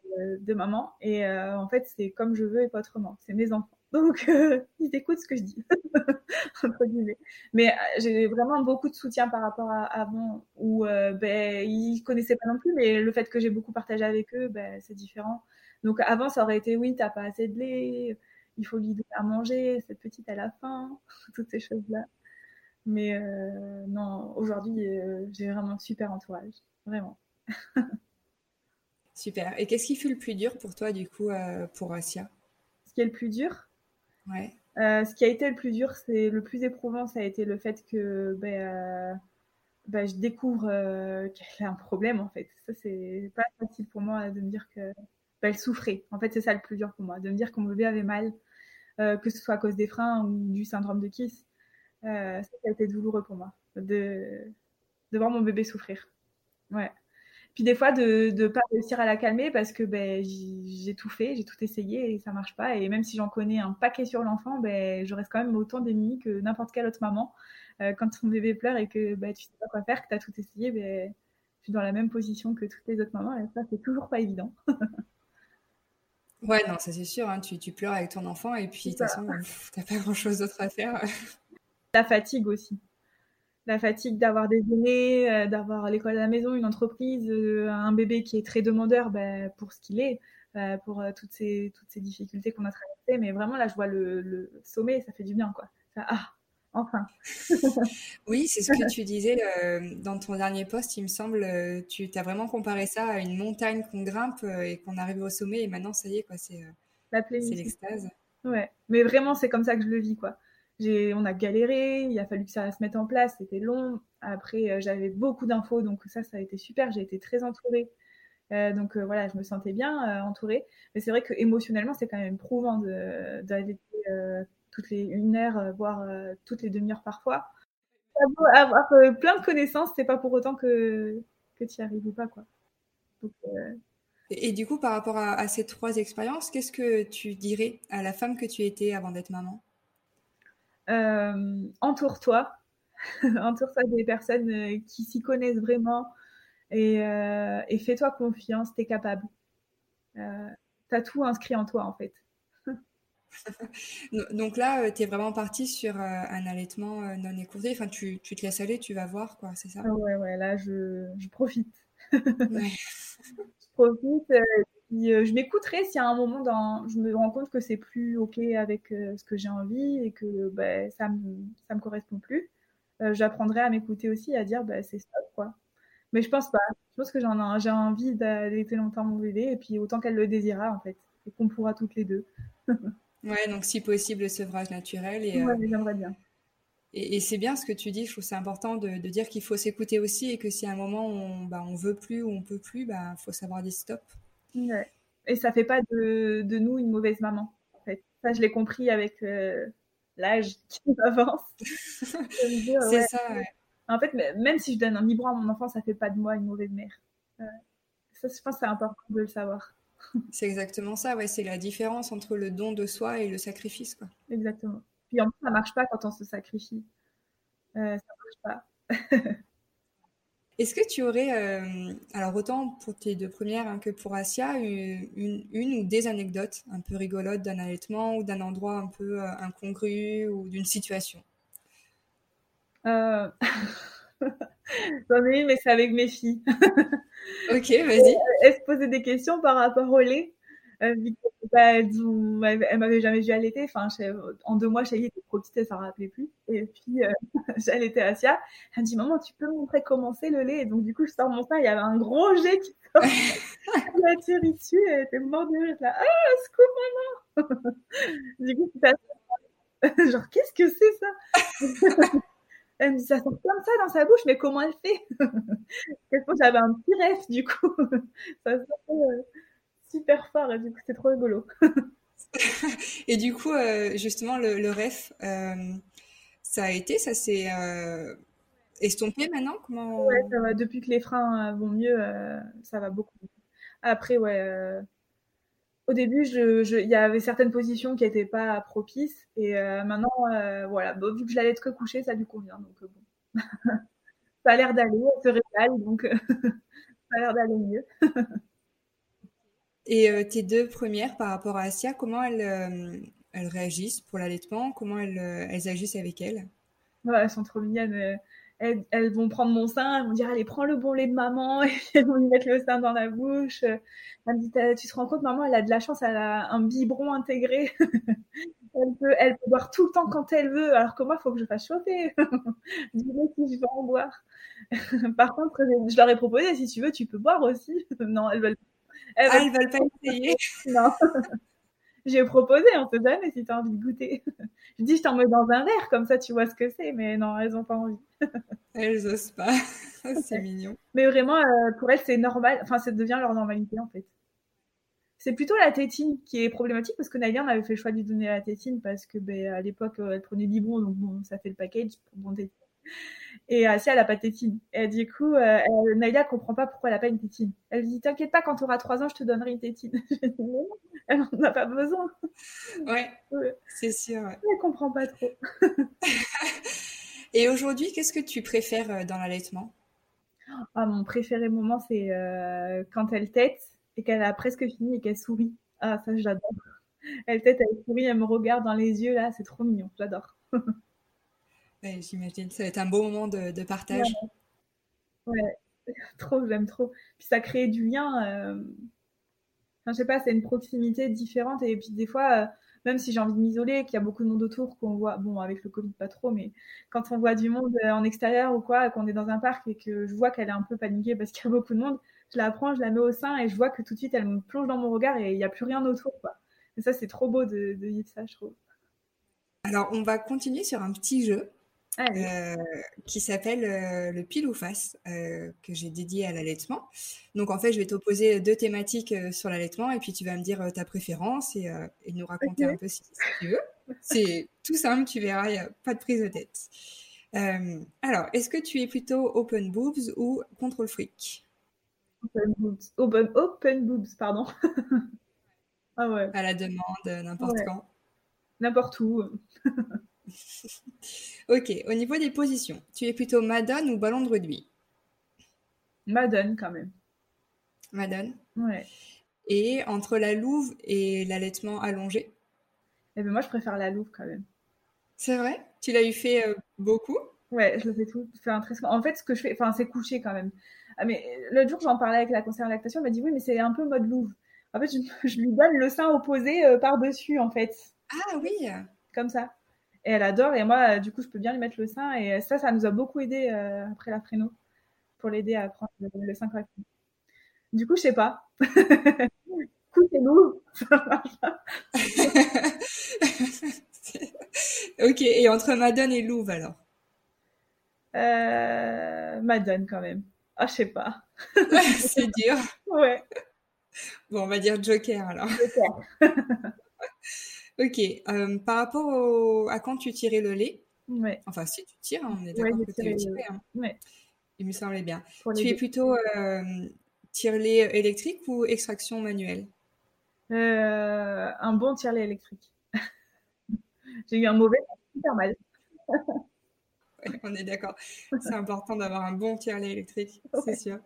maman. Et en fait, c'est comme je veux et pas autrement. C'est mes enfants. Donc, euh, ils écoutent ce que je dis, Mais j'ai vraiment beaucoup de soutien par rapport à avant, où euh, ben, ils connaissaient pas non plus, mais le fait que j'ai beaucoup partagé avec eux, ben, c'est différent. Donc, avant, ça aurait été, oui, t'as pas assez de lait, il faut lui donner à manger, cette petite, à la faim, toutes ces choses-là. Mais euh, non, aujourd'hui, j'ai vraiment super entourage, vraiment. Super. Et qu'est-ce qui fut le plus dur pour toi, du coup, pour Asia Ce qui est le plus dur? Ouais. Euh, ce qui a été le plus dur, c'est le plus éprouvant, ça a été le fait que ben, euh, ben, je découvre euh, qu'elle a un problème en fait. Ça, c'est pas facile pour moi de me dire que ben, elle souffrait. En fait, c'est ça le plus dur pour moi, de me dire que mon bébé avait mal, que ce soit à cause des freins ou du syndrome de Kiss. ça, ça a été douloureux pour moi de, de voir mon bébé souffrir. Ouais. Puis des fois, de ne pas réussir à la calmer parce que ben, j'ai tout fait, j'ai tout essayé et ça marche pas. Et même si j'en connais un paquet sur l'enfant, ben, je reste quand même autant démunie que n'importe quelle autre maman. Euh, quand ton bébé pleure et que ben, tu sais pas quoi faire, que tu as tout essayé, ben, tu es dans la même position que toutes les autres mamans. Et ça, c'est toujours pas évident. ouais, non, ça c'est sûr. Hein. Tu, tu, pleures avec ton enfant et puis de toute façon, tu n'as pas grand chose d'autre à faire. la fatigue aussi la fatigue d'avoir des aînés, euh, d'avoir l'école à la maison, une entreprise, euh, un bébé qui est très demandeur ben, pour ce qu'il est, euh, pour toutes, ces, toutes ces difficultés qu'on a traversées. Mais vraiment, là, je vois le, sommet, ça fait du bien, quoi. ah, enfin. oui, c'est ce que tu disais dans ton dernier post, il me semble. Tu as vraiment comparé ça à une montagne qu'on grimpe et qu'on arrive au sommet et maintenant, ça y est, quoi, c'est l'extase. Ouais, mais vraiment, c'est comme ça que je le vis, quoi on a galéré, il a fallu que ça se mette en place, c'était long. Après, euh, j'avais beaucoup d'infos, donc ça, ça a été super. J'ai été très entourée. Euh, donc euh, voilà, je me sentais bien entourée. Mais c'est vrai que émotionnellement, c'est quand même prouvant d'aller toutes les une heure, voire toutes les demi-heures parfois. Avoir plein de connaissances, c'est pas pour autant que, que tu y arrives ou pas, quoi. et, du coup, par rapport à ces trois expériences, qu'est-ce que tu dirais à la femme que tu étais avant d'être maman? Entoure-toi, entoure-toi des personnes euh, qui s'y connaissent vraiment et, euh, et fais-toi confiance, t'es capable. T'as tout inscrit en toi en fait. Donc là, tu es vraiment partie sur un allaitement non écourté. Enfin, tu, tu, te laisses aller, tu vas voir, quoi, c'est ça? Ouais, ouais, là, je, je profite. je profite. Euh, je m'écouterai si à un moment dans, je me rends compte que c'est plus ok avec euh, ce que j'ai envie et que bah, ça me ça me correspond plus. Euh, j'apprendrai à m'écouter aussi, à dire bah, c'est stop quoi. Mais je pense pas. Je pense que j'en j'ai envie d'allaiter longtemps mon bébé et puis autant qu'elle le désira en fait et qu'on pourra toutes les deux. ouais, donc si possible le sevrage naturel et. Ouais, j'aimerais bien. Et, c'est bien ce que tu dis, je trouve c'est important de, dire qu'il faut s'écouter aussi et que si à un moment on, bah, on veut plus ou on peut plus, il bah, faut savoir dire stop. Et ça fait pas de, de, nous une mauvaise maman. En fait. Ça, je l'ai compris avec euh, l'âge qui avance. c'est ça. En fait, même si je donne un libre à mon enfant, ça fait pas de moi une mauvaise mère. ça, je pense, c'est important de le savoir. c'est exactement ça. Ouais, c'est la différence entre le don de soi et le sacrifice, quoi. Exactement. Puis en plus, ça marche pas quand on se sacrifie. Euh, ça marche pas. Est-ce que tu aurais, euh, alors autant pour tes deux premières hein, que pour Asia, une, une, ou des anecdotes un peu rigolotes d'un allaitement ou d'un endroit un peu euh, incongru ou d'une situation? Euh... J'en ai une, mais c'est avec mes filles. ok, vas-y. Elles se posaient des questions par rapport au lait. Euh, bah, elle, m'avait jamais vu allaiter. Enfin, en deux mois, Chélie était trop petite, elle s'en rappelait plus. Et puis, euh, j'allaitais Asia. Elle me dit, maman, tu peux me montrer comment c'est le lait? Et donc, du coup, je sors mon sein, il y avait un gros jet qui sortait. la tiré dessus, elle était morte de rire. Là, ah, scoop, maman! du coup, genre, qu'est-ce que c'est ça? Elle me dit, ça sort comme ça dans sa bouche, mais comment elle fait? Quelquefois, j'avais un petit rêve, du coup. ça sortait, euh, super fort et du coup, c'est trop rigolo. et du coup, euh, justement, le, le ref, euh, ça a été, ça s'est euh, estompé maintenant? Comment... Ouais, ça va. Depuis que les freins vont mieux, ça va beaucoup. Après, ouais. Au début, il je, je, y avait certaines positions qui n'étaient pas propices. Et maintenant, voilà, vu que je l'allais être coucher, ça lui convient. Donc, bon. ça a l'air d'aller, elle se régale, donc ça a l'air d'aller mieux. Et tes deux premières par rapport à Asia, comment elles, elles réagissent pour l'allaitement? Comment elles, elles agissent avec elles? Elles sont trop mignonnes elles, vont prendre mon sein, elles vont dire allez prends le bon lait de maman elles vont lui mettre le sein dans la bouche. Elle tu te rends compte maman elle a de la chance, elle a un biberon intégré. elle peut elle peut boire tout le temps quand elle veut alors que moi il faut que je fasse chauffer. Dis-moi si je veux en boire. Par contre je leur ai proposé si tu veux tu peux boire aussi. non elles veulent. Elles, ah, elles veulent pas essayer. non. J'ai proposé, on sait jamais si tu as envie de goûter. je dis, je t'en mets dans un verre, comme ça tu vois ce que c'est, mais non, elles n'ont pas envie. elles osent pas. c'est mignon. Mais vraiment, euh, pour elles, c'est normal. Enfin, ça devient leur normalité, en fait. C'est plutôt la tétine qui est problématique parce que Naïlia, on avait fait le choix de lui donner la tétine parce que ben, à l'époque, euh, elle prenait biberon, donc bon, ça fait le package pour bon tétine. Et Asia, elle n'a pas de tétine. Et du coup, euh, Naïla comprend pas pourquoi elle n'a pas une tétine. Elle dit T'inquiète pas, quand tu auras 3 ans, je te donnerai une tétine. elle n'en a pas besoin. Ouais, c'est sûr. Ouais. Elle comprend pas trop. Et aujourd'hui, qu'est-ce que tu préfères euh, dans l'allaitement? Ah, Mon préféré moment, c'est euh, quand elle tète et qu'elle a presque fini et qu'elle sourit. Ah, ça, j'adore. Elle tète, elle sourit, elle me regarde dans les yeux, là, c'est trop mignon. J'adore. J'imagine, ça va être un beau moment de, partage. Ouais. trop, j'aime trop. Puis ça crée du lien. Euh... Enfin, je sais pas, c'est une proximité différente. Et puis des fois, euh, même si j'ai envie de m'isoler, qu'il y a beaucoup de monde autour, qu'on voit, bon, avec le Covid, pas trop, mais quand on voit du monde euh, en extérieur ou quoi, qu'on est dans un parc et que je vois qu'elle est un peu paniquée parce qu'il y a beaucoup de monde, je la prends, je la mets au sein et je vois que tout de suite, elle me plonge dans mon regard et il n'y a plus rien autour, quoi. Et ça, c'est trop beau de, de vivre ça, je trouve. Alors, on va continuer sur un petit jeu. Euh, qui s'appelle euh, le pile ou face, euh, que j'ai dédié à l'allaitement. Donc en fait, je vais t'opposer deux thématiques sur l'allaitement et puis tu vas me dire ta préférence et, nous raconter un peu si, tu veux. C'est tout simple, tu verras, il n'y a pas de prise de tête. alors, est-ce que tu es plutôt open boobs ou control freak Open boobs. Open, open boobs, pardon. ah ouais. À la demande, n'importe quand. N'importe où. ok, au niveau des positions, tu es plutôt Madone ou ballon de rugby Madone quand même. Madone Ouais. Et entre la louve et l'allaitement allongé? Eh ben moi je préfère la louve quand même. C'est vrai? Tu l'as eu fait euh, beaucoup? Ouais, je le fais tout. un très... En fait, ce que je fais, enfin, c'est coucher quand même. Ah, mais l'autre jour, j'en parlais avec la conseillère de lactation, elle m'a dit oui, mais c'est un peu mode louve. En fait, je, lui donne le sein opposé euh, par-dessus, en fait. Ah oui Comme ça. Et elle adore. Et moi, du coup, je peux bien lui mettre le sein. Et ça, ça nous a beaucoup aidé euh, après la fréno pour l'aider à prendre le, sein correctement. Du coup, je sais pas. coup, c'est nous. ok. Et entre Madone et Louvre, alors? Euh, Madone, quand même. Ah, je sais pas. c'est dur. Ouais. Bon, on va dire Joker, alors. Joker. Ok. Euh, par rapport à quand tu tirais le lait, ouais. enfin si tu tires, hein, on est d'accord que tu tiré. Hein. Ouais. Il me semblait bien. tu es plutôt euh, tire-lait électrique ou extraction manuelle? Euh, Un bon tire-lait électrique. J'ai eu un mauvais, super mal. on est d'accord. C'est important d'avoir un bon tire-lait électrique, c'est sûr.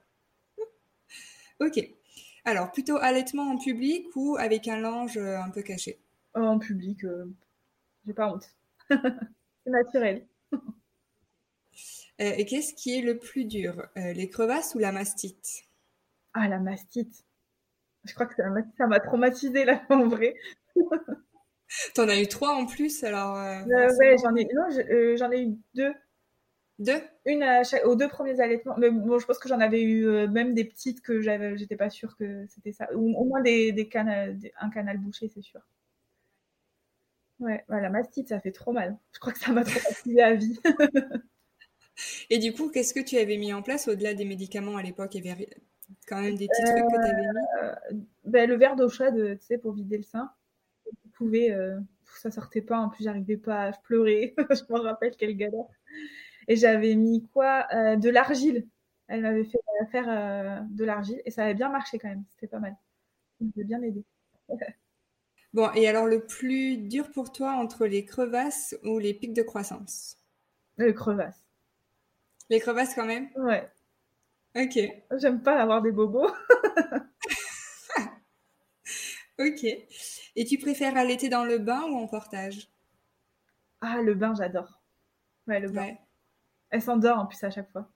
ok. Alors, plutôt allaitement en public ou avec un linge un peu caché? En public, euh, j'ai pas honte. c'est naturel. Euh, et qu'est-ce qui est le plus dur euh, Les crevasses ou la mastite? Ah, la mastite. Je crois que ça m'a traumatisée là, en vrai. T'en as eu trois en plus, alors. ouais, j'en ai, non, j'en ai eu deux. Deux? Une aux deux premiers allaitements. Mais bon, je pense que j'en avais eu même des petites que j'avais, j'étais pas sûre que c'était ça. Ou au moins des, des, un canal bouché, c'est sûr. Ouais, la mastite, ça fait trop mal. Je crois que ça m'a traumatisé à vie. Et du coup, qu'est-ce que tu avais mis en place au-delà des médicaments à l'époque? Il y avait quand même des petits trucs que tu avais mis? Euh, ben, Le verre d'eau chaude, tu sais, pour vider le sein. Je pouvais, euh, ça sortait pas, en plus j'arrivais pas, je pleurais. je me rappelle quelle galère. Et j'avais mis quoi? Euh, De l'argile. Elle m'avait fait faire de l'argile et ça avait bien marché quand même. C'était pas mal. Ça m'avait bien aidé. Bon, et alors le plus dur pour toi entre les crevasses ou les pics de croissance? Les crevasses. Les crevasses quand même? Ouais. Ok. J'aime pas avoir des bobos. Ok. Et tu préfères allaiter dans le bain ou en portage? Ah, le bain, j'adore. Ouais, le bain. Elle s'endort en plus à chaque fois.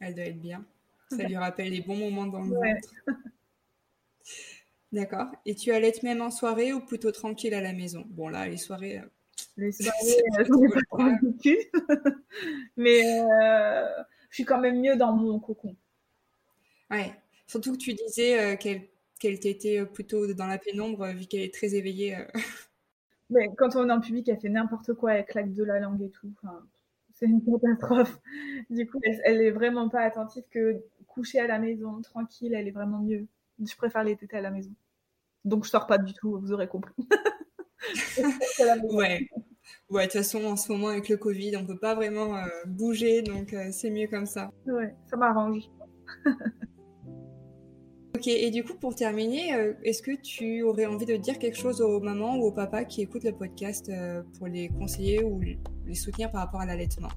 Elle doit être bien. Ça lui rappelle les bons moments dans le ventre. D'accord. Et tu allaites même en soirée ou plutôt tranquille à la maison? Bon, là, les soirées. Euh, les soirées, euh, j'en ai pas trop Mais euh, je suis quand même mieux dans mon cocon. Ouais. Surtout que tu disais qu'elle qu'elle t'était plutôt dans la pénombre vu qu'elle est très éveillée. Mais quand on est en public, elle fait n'importe quoi, elle claque de la langue et tout. c'est une catastrophe. Du coup, elle, est vraiment pas attentive que coucher à la maison, tranquille, elle est vraiment mieux. Je préfère les tétés à la maison. Donc je sors pas du tout, vous aurez compris. ouais. Ouais, de toute façon, en ce moment, avec le Covid, on peut pas vraiment euh, bouger, donc euh, c'est mieux comme ça. Ouais, ça m'arrange. ok, et du coup, pour terminer, euh, est-ce que tu aurais envie de dire quelque chose aux mamans ou aux papas qui écoutent le podcast pour les conseiller ou les soutenir par rapport à l'allaitement?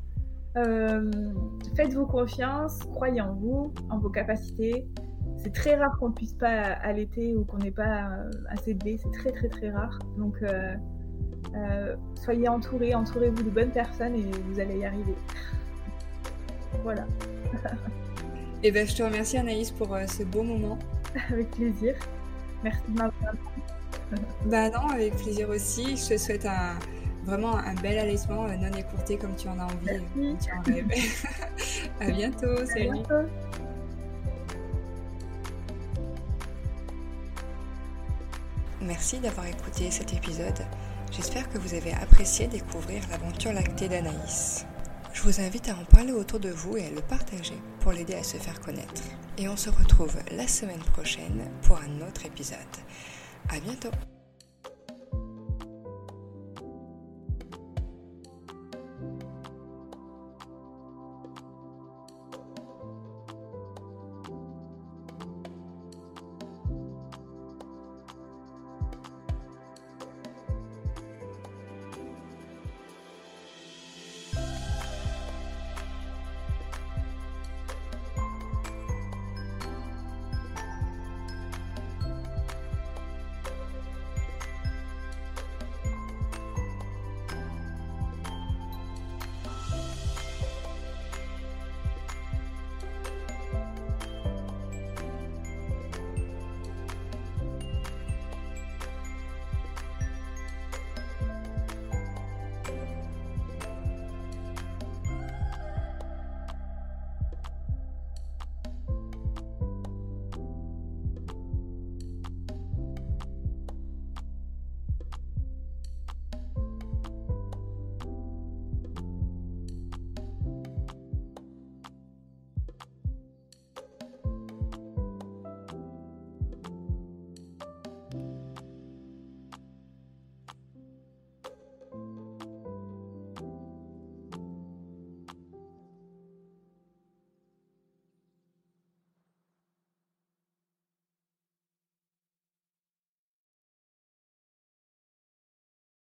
Faites-vous confiance, croyez en vous, en vos capacités c'est très rare qu'on puisse pas allaiter ou qu'on n'ait pas euh, assez de lait. C'est très très très rare. Donc euh, euh, soyez entourés, entourez-vous de bonnes personnes et vous allez y arriver. voilà. et eh ben, je te remercie Anaïs pour ce beau moment. Avec plaisir. Merci de m'avoir. bah non, avec plaisir aussi. Je te souhaite un, vraiment un bel allaitement non écourté comme tu en as envie. Comme tu en rêves. à bientôt. Salut. À bientôt. Merci d'avoir écouté cet épisode. J'espère que vous avez apprécié découvrir l'aventure lactée d'Anaïs. Je vous invite à en parler autour de vous et à le partager pour l'aider à se faire connaître. Et on se retrouve la semaine prochaine pour un autre épisode. À bientôt!